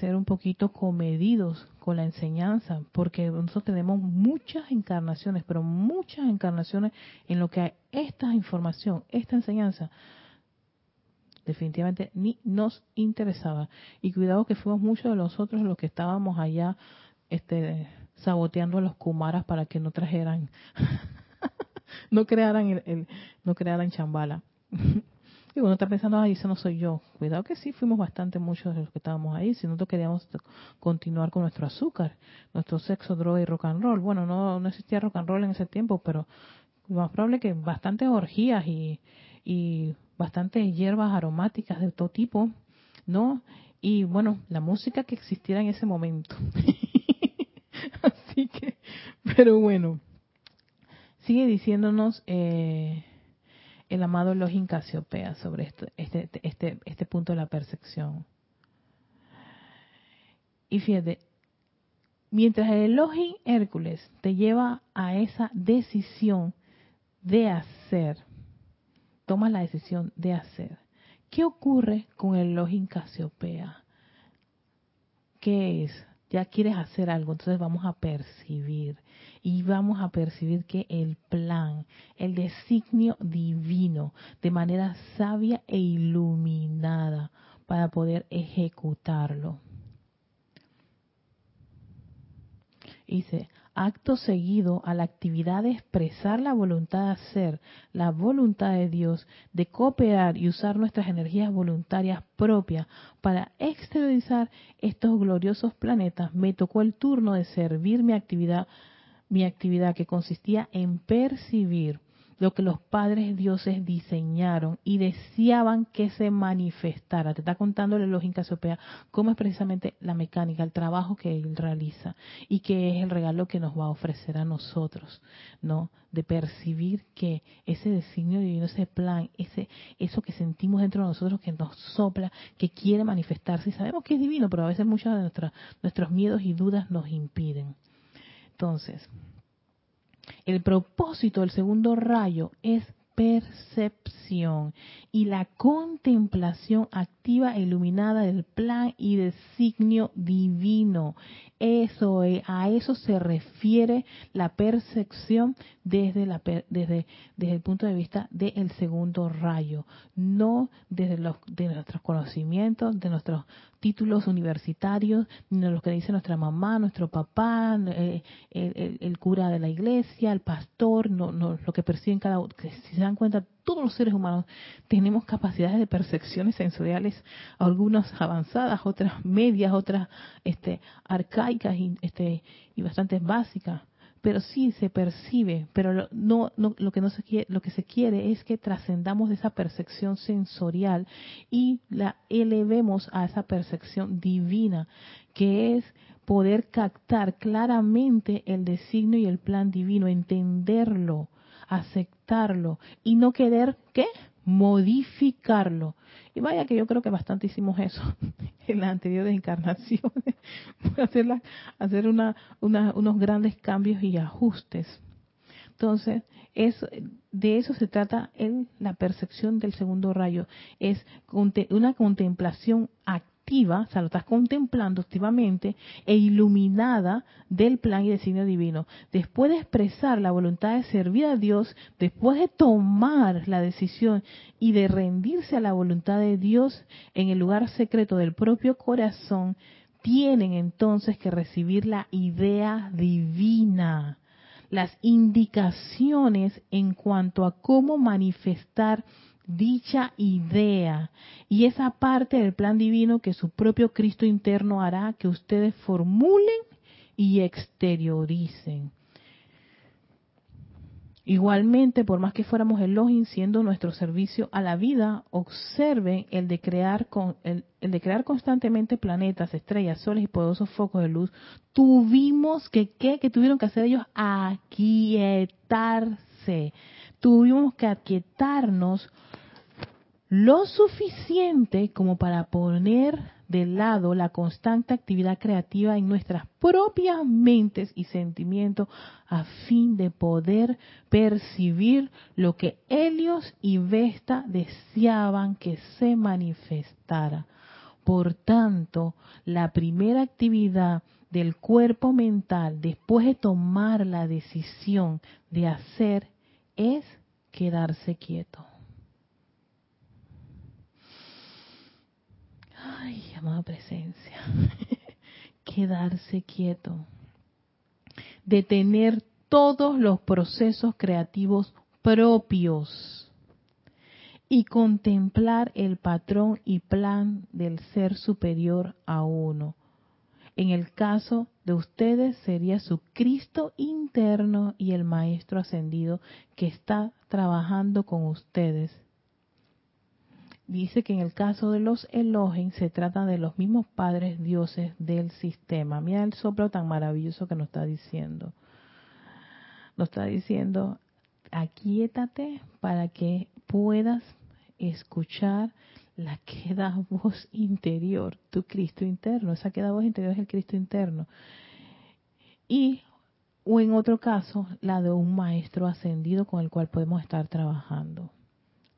ser un poquito comedidos con la enseñanza, porque nosotros tenemos muchas encarnaciones, pero muchas encarnaciones en lo que esta información, esta enseñanza definitivamente ni nos interesaba. Y cuidado que fuimos muchos de nosotros los que estábamos allá este, saboteando a los kumaras para que no trajeran, no crearan el, no crearan chambala. Y uno está pensando, ay, eso no soy yo. Cuidado que sí, fuimos bastante muchos de los que estábamos ahí. Si nosotros queríamos continuar con nuestro azúcar, nuestro sexo, droga y rock and roll. Bueno, no, no existía rock and roll en ese tiempo, pero más probable que bastantes orgías y bastantes hierbas aromáticas de todo tipo, ¿no? Y bueno, la música que existiera en ese momento. Así que, pero bueno, sigue diciéndonos eh, el amado Elohim Casiopea sobre esto, este, este, este punto de la percepción. Y fíjate, mientras el Elohim Hércules te lleva a esa decisión de hacer, tomas la decisión de hacer. ¿Qué ocurre con el Login Casiopea? ¿Qué es? Ya quieres hacer algo, entonces vamos a percibir. Y vamos a percibir que el plan, el designio divino, de manera sabia e iluminada, para poder ejecutarlo. Dice, acto seguido a la actividad de expresar la voluntad de hacer, la voluntad de Dios, de cooperar y usar nuestras energías voluntarias propias para exteriorizar estos gloriosos planetas, me tocó el turno de servir mi actividad, mi actividad que consistía en percibir lo que los padres dioses diseñaron y deseaban que se manifestara. Te está contándole los Incasiopea cómo es precisamente la mecánica, el trabajo que él realiza y que es el regalo que nos va a ofrecer a nosotros, ¿no? De percibir que ese designio divino, ese plan, ese eso que sentimos dentro de nosotros que nos sopla, que quiere manifestarse y sabemos que es divino, pero a veces muchos de nuestros miedos y dudas nos impiden. Entonces, el propósito del segundo rayo es percepción y la contemplación activa e iluminada del plan y designio divino. Eso a eso se refiere la percepción desde la desde el punto de vista del segundo rayo, no desde los de nuestros conocimientos, de nuestros títulos universitarios, ni de lo que dice nuestra mamá, nuestro papá, eh, el, cura de la iglesia, el pastor, no, no, lo que perciben cada uno. Si se dan cuenta, todos los seres humanos tenemos capacidades de percepciones sensoriales, algunas avanzadas, otras medias, otras este, arcaicas y, este, y bastante básicas pero sí se percibe, pero no, no, lo que no se quiere, lo que se quiere es que trascendamos de esa percepción sensorial y la elevemos a esa percepción divina, que es poder captar claramente el designio y el plan divino, entenderlo, aceptarlo y no querer ¿qué? Modificarlo. Y vaya que yo creo que bastante hicimos eso en las anteriores encarnaciones, hacer, hacer una, unos grandes cambios y ajustes. Entonces, eso, de eso se trata en la percepción del segundo rayo. Es una contemplación activa activa, o sea, lo estás contemplando activamente e iluminada del plan y designio divino. Después de expresar la voluntad de servir a Dios, después de tomar la decisión y de rendirse a la voluntad de Dios en el lugar secreto del propio corazón, tienen entonces que recibir la idea divina, las indicaciones en cuanto a cómo manifestar dicha idea y esa parte del plan divino que su propio Cristo interno hará que ustedes formulen y exterioricen. Igualmente, por más que fuéramos Elohim siendo nuestro servicio a la vida, observen el de crear con, el, de crear constantemente planetas, estrellas, soles y poderosos focos de luz. Tuvimos que qué que tuvieron que hacer ellos aquietarse. Tuvimos que aquietarnos lo suficiente como para poner de lado la constante actividad creativa en nuestras propias mentes y sentimientos a fin de poder percibir lo que Helios y Vesta deseaban que se manifestara. Por tanto, la primera actividad del cuerpo mental después de tomar la decisión de hacer es quedarse quieto. Ay, amada presencia. Quedarse quieto. Detener todos los procesos creativos propios y contemplar el patrón y plan del ser superior a uno. En el caso de ustedes sería su Cristo interno y el Maestro ascendido que está trabajando con ustedes dice que en el caso de los Elohim se trata de los mismos padres dioses del sistema. Mira el soplo tan maravilloso que nos está diciendo. Nos está diciendo, aquíétate para que puedas escuchar la queda voz interior, tu Cristo interno. Esa queda voz interior es el Cristo interno. Y, o en otro caso, la de un maestro ascendido con el cual podemos estar trabajando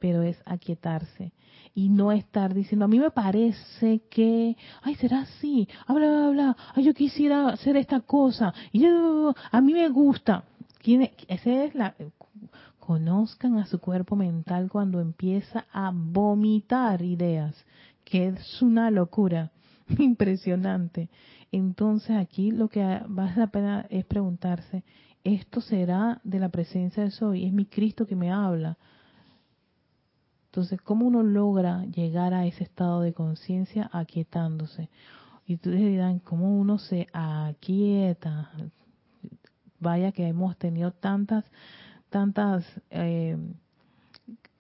pero es aquietarse y no estar diciendo, a mí me parece que, ay, será así, habla, habla, habla, ay, yo quisiera hacer esta cosa, y yo, a mí me gusta. Ese es la, conozcan a su cuerpo mental cuando empieza a vomitar ideas, que es una locura impresionante. Entonces aquí lo que vale la pena es preguntarse, ¿esto será de la presencia de Soy? ¿Es mi Cristo que me habla? Entonces, ¿cómo uno logra llegar a ese estado de conciencia aquietándose? Y ustedes dirán, ¿cómo uno se aquieta? Vaya que hemos tenido tantas, tantas eh,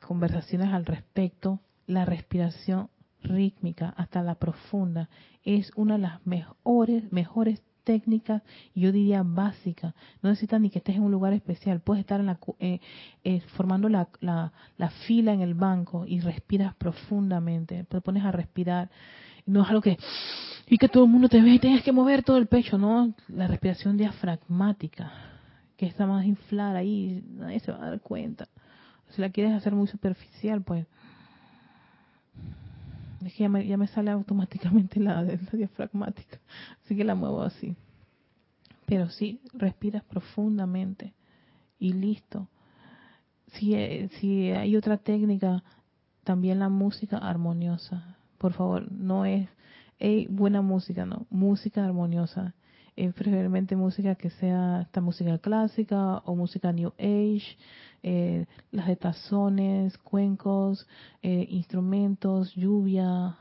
conversaciones al respecto. La respiración rítmica hasta la profunda es una de las mejores, mejores técnica, yo diría básica. No necesitas ni que estés en un lugar especial. Puedes estar en la, eh, eh, formando la, la, la, fila en el banco y respiras profundamente. Te pones a respirar. No es algo que, y que todo el mundo te ve y tienes que mover todo el pecho, ¿no? La respiración diafragmática, que está más inflada ahí, nadie se va a dar cuenta. Si la quieres hacer muy superficial, pues es que ya me, sale automáticamente la, la diafragmática, así que la muevo así. Pero sí, respiras profundamente y listo. Si, eh, si hay otra técnica, también la música armoniosa. Por favor, no es buena música, no, música armoniosa. Preferiblemente música que sea esta música clásica o música New Age, eh, las de tazones, cuencos, eh, instrumentos, lluvia,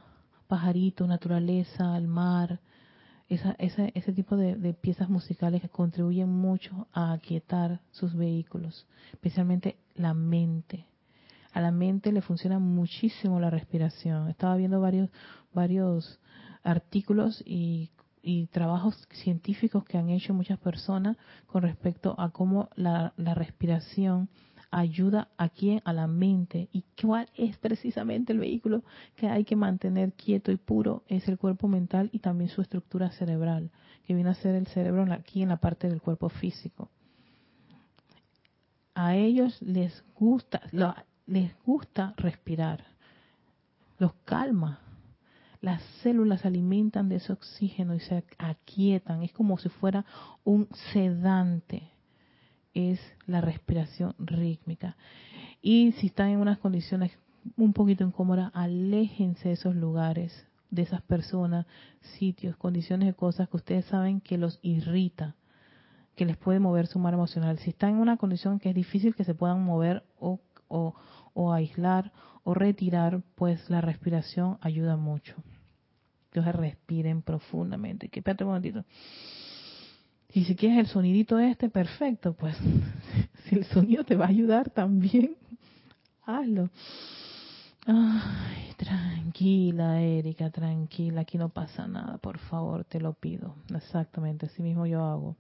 pajaritos, naturaleza, el mar, ese tipo de, de, piezas musicales que contribuyen mucho a aquietar sus vehículos, especialmente la mente. A la mente le funciona muchísimo la respiración. Estaba viendo varios, varios artículos y y trabajos científicos que han hecho muchas personas con respecto a cómo la, la respiración ayuda a quién, a la mente. ¿Y cuál es precisamente el vehículo que hay que mantener quieto y puro? Es el cuerpo mental y también su estructura cerebral, que viene a ser el cerebro aquí en la parte del cuerpo físico. A ellos les gusta, les gusta respirar, los calma. Las células se alimentan de ese oxígeno y se aquietan. Es como si fuera un sedante. Es la respiración rítmica. Y si están en unas condiciones un poquito incómodas, aléjense de esos lugares, de esas personas, sitios, condiciones de cosas que ustedes saben que los irrita, que les puede mover su mar emocional. Si están en una condición que es difícil que se puedan mover o, o, o aislar o retirar, pues la respiración ayuda mucho. Que se respiren profundamente. Que espérate un momentito. Y si quieres el sonidito este, perfecto, pues si el sonido te va a ayudar también, hazlo. Ay, tranquila, Erika, tranquila, aquí no pasa nada, por favor, te lo pido. Exactamente, así mismo yo hago.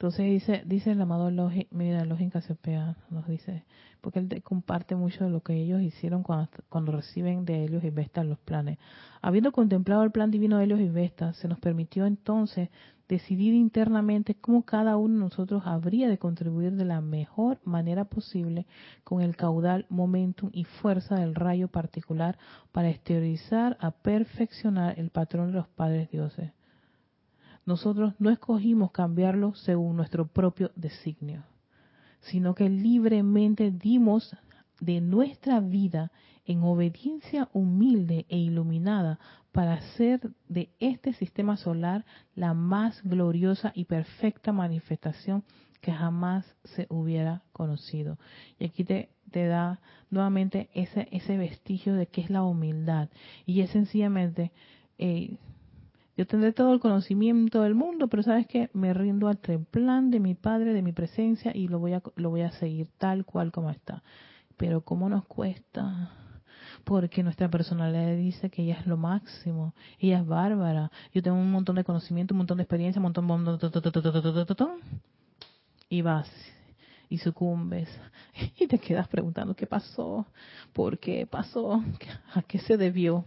Entonces dice, dice el amado Login, mira, Login Cassiopeia nos dice, porque él comparte mucho de lo que ellos hicieron cuando, cuando reciben de Helios y Vesta los planes. Habiendo contemplado el plan divino de Helios y Vesta, se nos permitió entonces decidir internamente cómo cada uno de nosotros habría de contribuir de la mejor manera posible con el caudal, momentum y fuerza del rayo particular para exteriorizar a perfeccionar el patrón de los padres dioses nosotros no escogimos cambiarlo según nuestro propio designio, sino que libremente dimos de nuestra vida en obediencia humilde e iluminada para hacer de este sistema solar la más gloriosa y perfecta manifestación que jamás se hubiera conocido. Y aquí te, da nuevamente ese, ese vestigio de qué es la humildad. Y es sencillamente eh, yo tendré todo el conocimiento del mundo, pero sabes que me rindo al plan de mi Padre, de mi presencia y lo voy a lo voy a seguir tal cual como está. Pero cómo nos cuesta, porque nuestra personalidad dice que ella es lo máximo, ella es bárbara. Yo tengo un montón de conocimiento, un montón de experiencia, un montón, y vas y sucumbes y te quedas preguntando qué pasó, por qué pasó, a qué se debió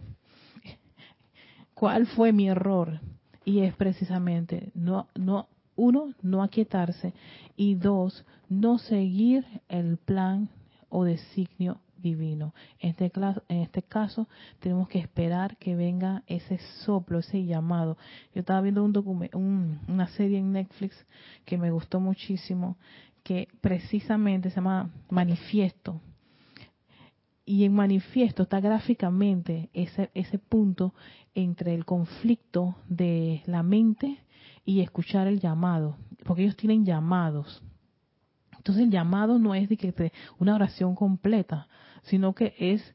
cuál fue mi error y es precisamente no no uno no aquietarse y dos no seguir el plan o designio divino. En este, en este caso tenemos que esperar que venga ese soplo, ese llamado. Yo estaba viendo un, un una serie en Netflix que me gustó muchísimo, que precisamente se llama Manifiesto y en manifiesto está gráficamente ese, ese punto entre el conflicto de la mente y escuchar el llamado, porque ellos tienen llamados. Entonces el llamado no es de que una oración completa, sino que es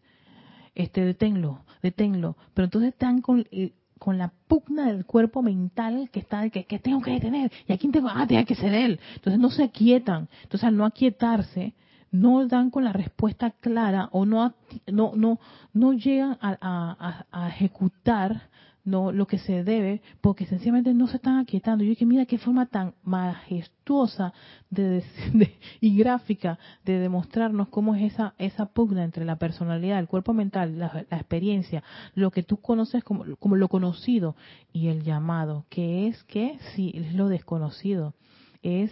este deténlo, deténlo, pero entonces están con eh, con la pugna del cuerpo mental que está de que, tengo que detener y a quién tengo ah tiene que él entonces no se aquietan. Entonces al no aquietarse no dan con la respuesta clara o no no no no llegan a, ejecutar no lo que se debe porque sencillamente no se están aquietando. Yo dije, mira qué forma tan majestuosa de, y gráfica de demostrarnos cómo es esa esa pugna entre la personalidad, el cuerpo mental, la, experiencia, lo que tú conoces como, como lo conocido y el llamado, que es que sí, es lo desconocido, es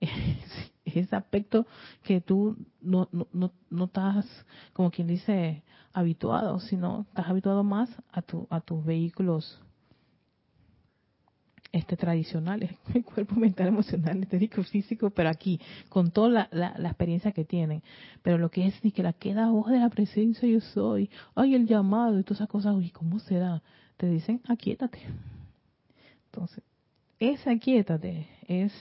ese aspecto que tú no, no, no, estás, como quien dice, habituado, sino estás habituado más a, tu, a tus vehículos este tradicionales, el cuerpo mental, emocional, estético, físico, pero aquí, con toda la, la, experiencia que tienen. Pero lo que es ni que la queda voz de la presencia yo soy, ay el llamado y todas esas cosas, uy, ¿cómo será? Te dicen, aquíétate. Entonces, ese aquíétate es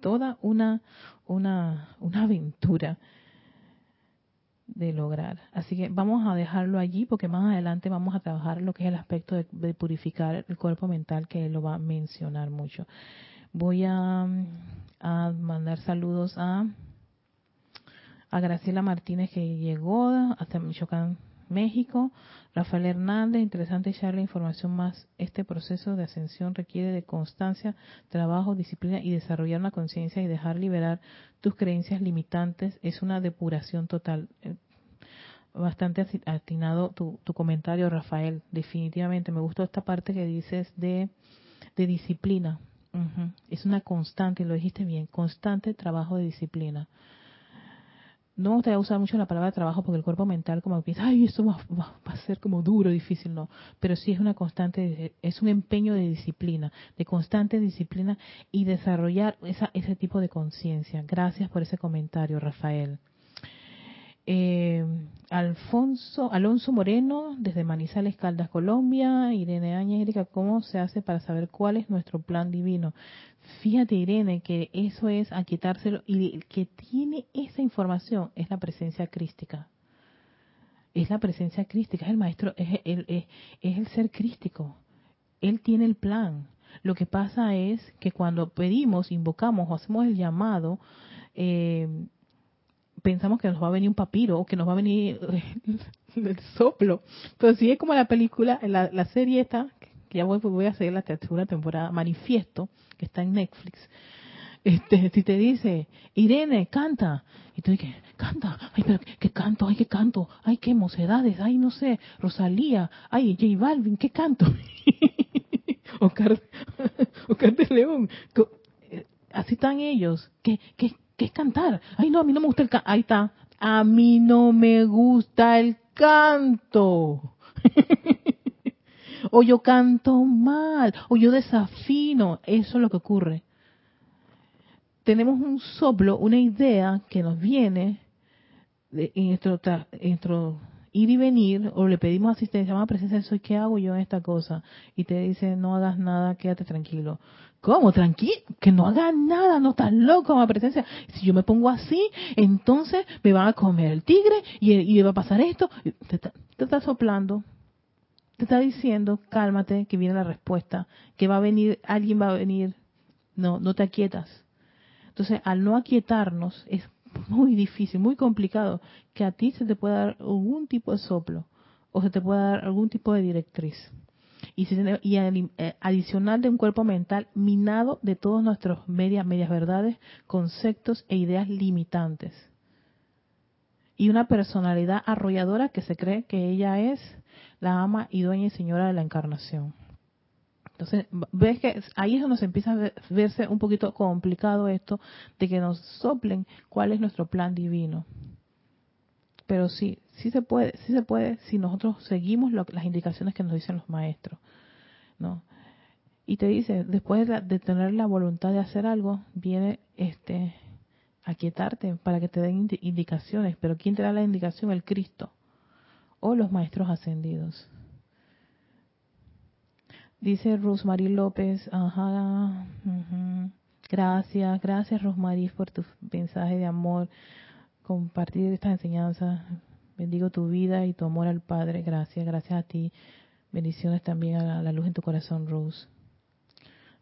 toda una, una, una aventura de lograr. Así que vamos a dejarlo allí porque más adelante vamos a trabajar lo que es el aspecto de, purificar el cuerpo mental que él lo va a mencionar mucho. Voy a, a mandar saludos a, a Graciela Martínez que llegó hasta Michoacán, México. Rafael Hernández, interesante echarle información más. Este proceso de ascensión requiere de constancia, trabajo, disciplina y desarrollar una conciencia y dejar liberar tus creencias limitantes. Es una depuración total. Eh, bastante atinado tu, tu comentario, Rafael. Definitivamente me gustó esta parte que dices de, de disciplina. Es una constante, lo dijiste bien, constante trabajo de disciplina. No te voy a usar mucho la palabra trabajo porque el cuerpo mental como piensa, ay, esto va, a ser como duro, difícil, no. Pero sí es una constante, es un empeño de disciplina, de constante disciplina y desarrollar esa, ese tipo de conciencia. Gracias por ese comentario, Rafael. Eh, Alfonso, Alonso Moreno, desde Manizales, Caldas, Colombia. Irene Áñez, Erika, ¿cómo se hace para saber cuál es nuestro plan divino? Fíjate, Irene, que eso es aquietárselo y el que tiene esa información es la presencia crística. Es la presencia crística, es el maestro, es el, es, el ser crístico. Él tiene el plan. Lo que pasa es que cuando pedimos, invocamos o hacemos el llamado, eh, pensamos que nos va a venir un papiro o que nos va a venir el soplo. Pero si es como la película, la, la serie esta, ya voy, voy a hacer la tercera temporada, Manifiesto, que está en Netflix. Este, si te dice, Irene, canta, y tú dices, canta, ay, pero qué canto, ay, qué canto, ay, qué mocedades, ay, no sé, Rosalía, ay, J Balvin, qué canto. Oscar, Oscar de León, eh, así están ellos, ¿qué, qué, ¿Qué es cantar? Ay, no, a mí no me gusta el canto. Ahí está. A mí no me gusta el canto. o yo canto mal, o yo desafino. Eso es lo que ocurre. Tenemos un soplo, una idea que nos viene de, en, nuestro, ir y venir, o le pedimos asistencia, más presencia, soy, ¿qué hago yo en esta cosa? Y te dice, no hagas nada, quédate tranquilo. ¿Cómo? Tranquilo, que no haga nada, no estás loco, mi presencia. Si yo me pongo así, entonces me van a comer el tigre y, y va a pasar esto. Te, está soplando, te está diciendo, cálmate, que viene la respuesta, que va a venir, alguien va a venir. No, no te aquietas. Entonces, al no aquietarnos, es muy difícil, muy complicado que a ti se te pueda dar algún tipo de soplo o se te pueda dar algún tipo de directriz y, y eh, adicional de un cuerpo mental minado de todos nuestros medias, medias verdades, conceptos e ideas limitantes. Y una personalidad arrolladora que se cree que ella es la ama y dueña y señora de la encarnación. Entonces, ves que ahí es donde se empieza a verse un poquito complicado esto de que nos soplen cuál es nuestro plan divino. Pero sí, sí se puede, sí se puede si nosotros seguimos las indicaciones que nos dicen los maestros, ¿no? Y te dice, después de, tener la voluntad de hacer algo, viene este aquietarte para que te den indicaciones, pero ¿quién te da la indicación? El Cristo o los maestros ascendidos. Dice Rosmarie López, ajá, gracias, gracias Rosmarie por tu mensaje de amor, compartir esta enseñanza Bendigo tu vida y tu amor al Padre. Gracias, gracias a ti. Bendiciones también a la, luz en tu corazón, Rose.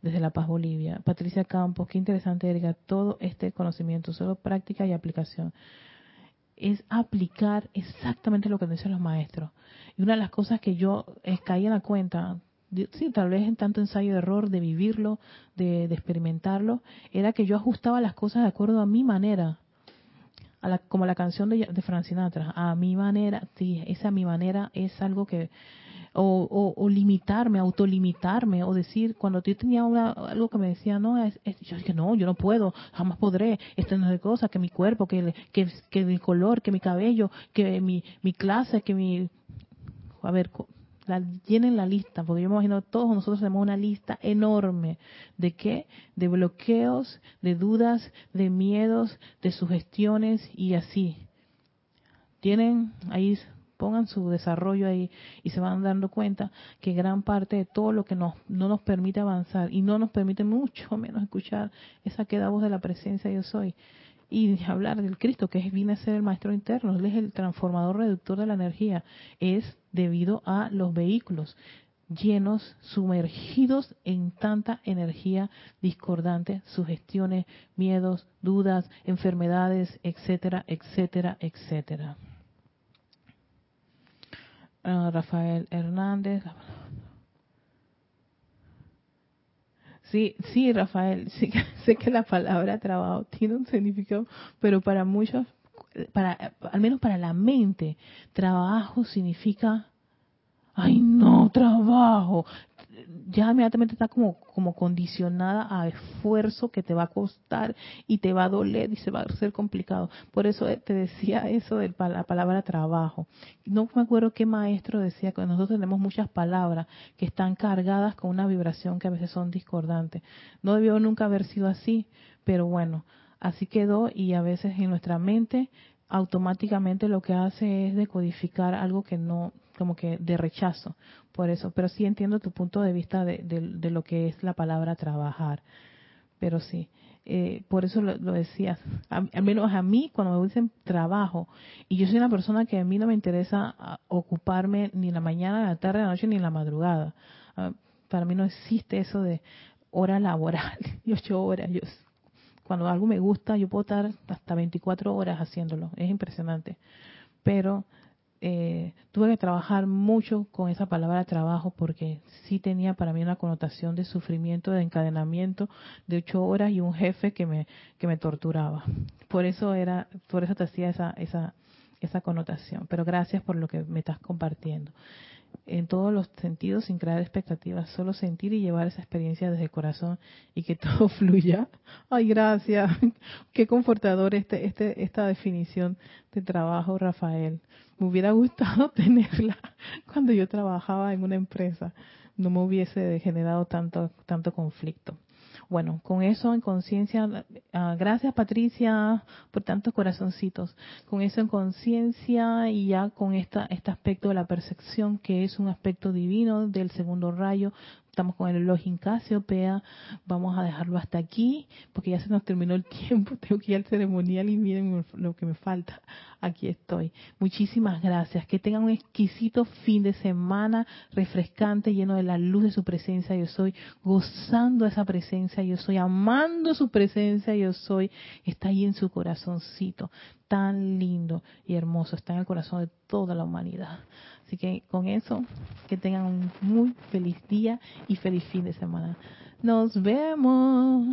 Desde La Paz, Bolivia. Patricia Campos, qué interesante, Erika. Todo este conocimiento, solo práctica y aplicación. Es aplicar exactamente lo que dicen los maestros. Y una de las cosas que yo caí en la cuenta, sí, tal vez en tanto ensayo de error, de vivirlo, de, experimentarlo, era que yo ajustaba las cosas de acuerdo a mi manera como la canción de, de Frank Sinatra, a mi manera, sí, esa mi manera es algo que, o, o, limitarme, autolimitarme, o decir, cuando yo tenía algo que me decía, no, es, yo dije, no, yo no puedo, jamás podré, esto no es de cosa, que mi cuerpo, que, que, que mi color, que mi cabello, que mi, mi clase, que mi, a ver, la, llenen la lista, porque yo me imagino todos nosotros tenemos una lista enorme de qué, de bloqueos, de dudas, de miedos, de sugestiones y así. Tienen ahí, pongan su desarrollo ahí y se van dando cuenta que gran parte de todo lo que nos, no nos permite avanzar y no nos permite mucho menos escuchar esa queda voz de la presencia yo soy, y hablar del Cristo, que viene a ser el maestro interno, él es el transformador reductor de la energía, es debido a los vehículos llenos, sumergidos en tanta energía discordante, sugestiones, miedos, dudas, enfermedades, etcétera, etcétera, etcétera. Ah, Rafael Hernández, Sí, sí, Rafael, sí, sé que la palabra trabajo tiene un significado, pero para muchos, para, al menos para la mente, trabajo significa, ay no, trabajo. Ya inmediatamente está como, como condicionada a esfuerzo que te va a costar y te va a doler y se va a hacer complicado. Por eso eh, te decía eso de la palabra trabajo. No me acuerdo qué maestro decía que nosotros tenemos muchas palabras que están cargadas con una vibración que a veces son discordantes. No debió nunca haber sido así, pero bueno, así quedó y a veces en nuestra mente automáticamente lo que hace es decodificar algo que no, como que de rechazo, por eso. Pero sí entiendo tu punto de vista de, de, lo que es la palabra trabajar. Pero sí, eh, por eso lo, decías. al menos a mí, cuando me dicen trabajo, y yo soy una persona que a mí no me interesa ah, ocuparme ni la mañana, la tarde, la noche, ni la madrugada. Ah, para mí no existe eso de hora laboral y ocho horas. Yo cuando algo me gusta, yo puedo estar hasta 24 horas haciéndolo. Es impresionante. Pero eh, tuve que trabajar mucho con esa palabra trabajo porque sí tenía para mí una connotación de sufrimiento, de encadenamiento de ocho horas y un jefe que me que me torturaba. Por eso era, por eso te hacía esa esa esa connotación. Pero gracias por lo que me estás compartiendo en todos los sentidos sin crear expectativas, solo sentir y llevar esa experiencia desde el corazón y que todo fluya. Ay, gracias. Qué confortador este, este, esta definición de trabajo, Rafael. Me hubiera gustado tenerla cuando yo trabajaba en una empresa. No me hubiese generado tanto, tanto conflicto. Bueno, con eso en conciencia, ah, gracias Patricia por tantos corazoncitos, con eso en conciencia y ya con esta, este aspecto de la percepción que es un aspecto divino del segundo rayo, estamos con el reloj Pea, vamos a dejarlo hasta aquí, porque ya se nos terminó el tiempo, tengo que ir al ceremonial y miren lo que me falta, aquí estoy. Muchísimas gracias, que tengan un exquisito fin de semana, refrescante, lleno de la luz de su presencia, yo soy gozando esa presencia, yo soy amando su presencia, yo soy, está ahí en su corazoncito, tan lindo y hermoso, está en el corazón de toda la humanidad. Así que con eso, que tengan un muy feliz día y feliz fin de semana. Nos vemos.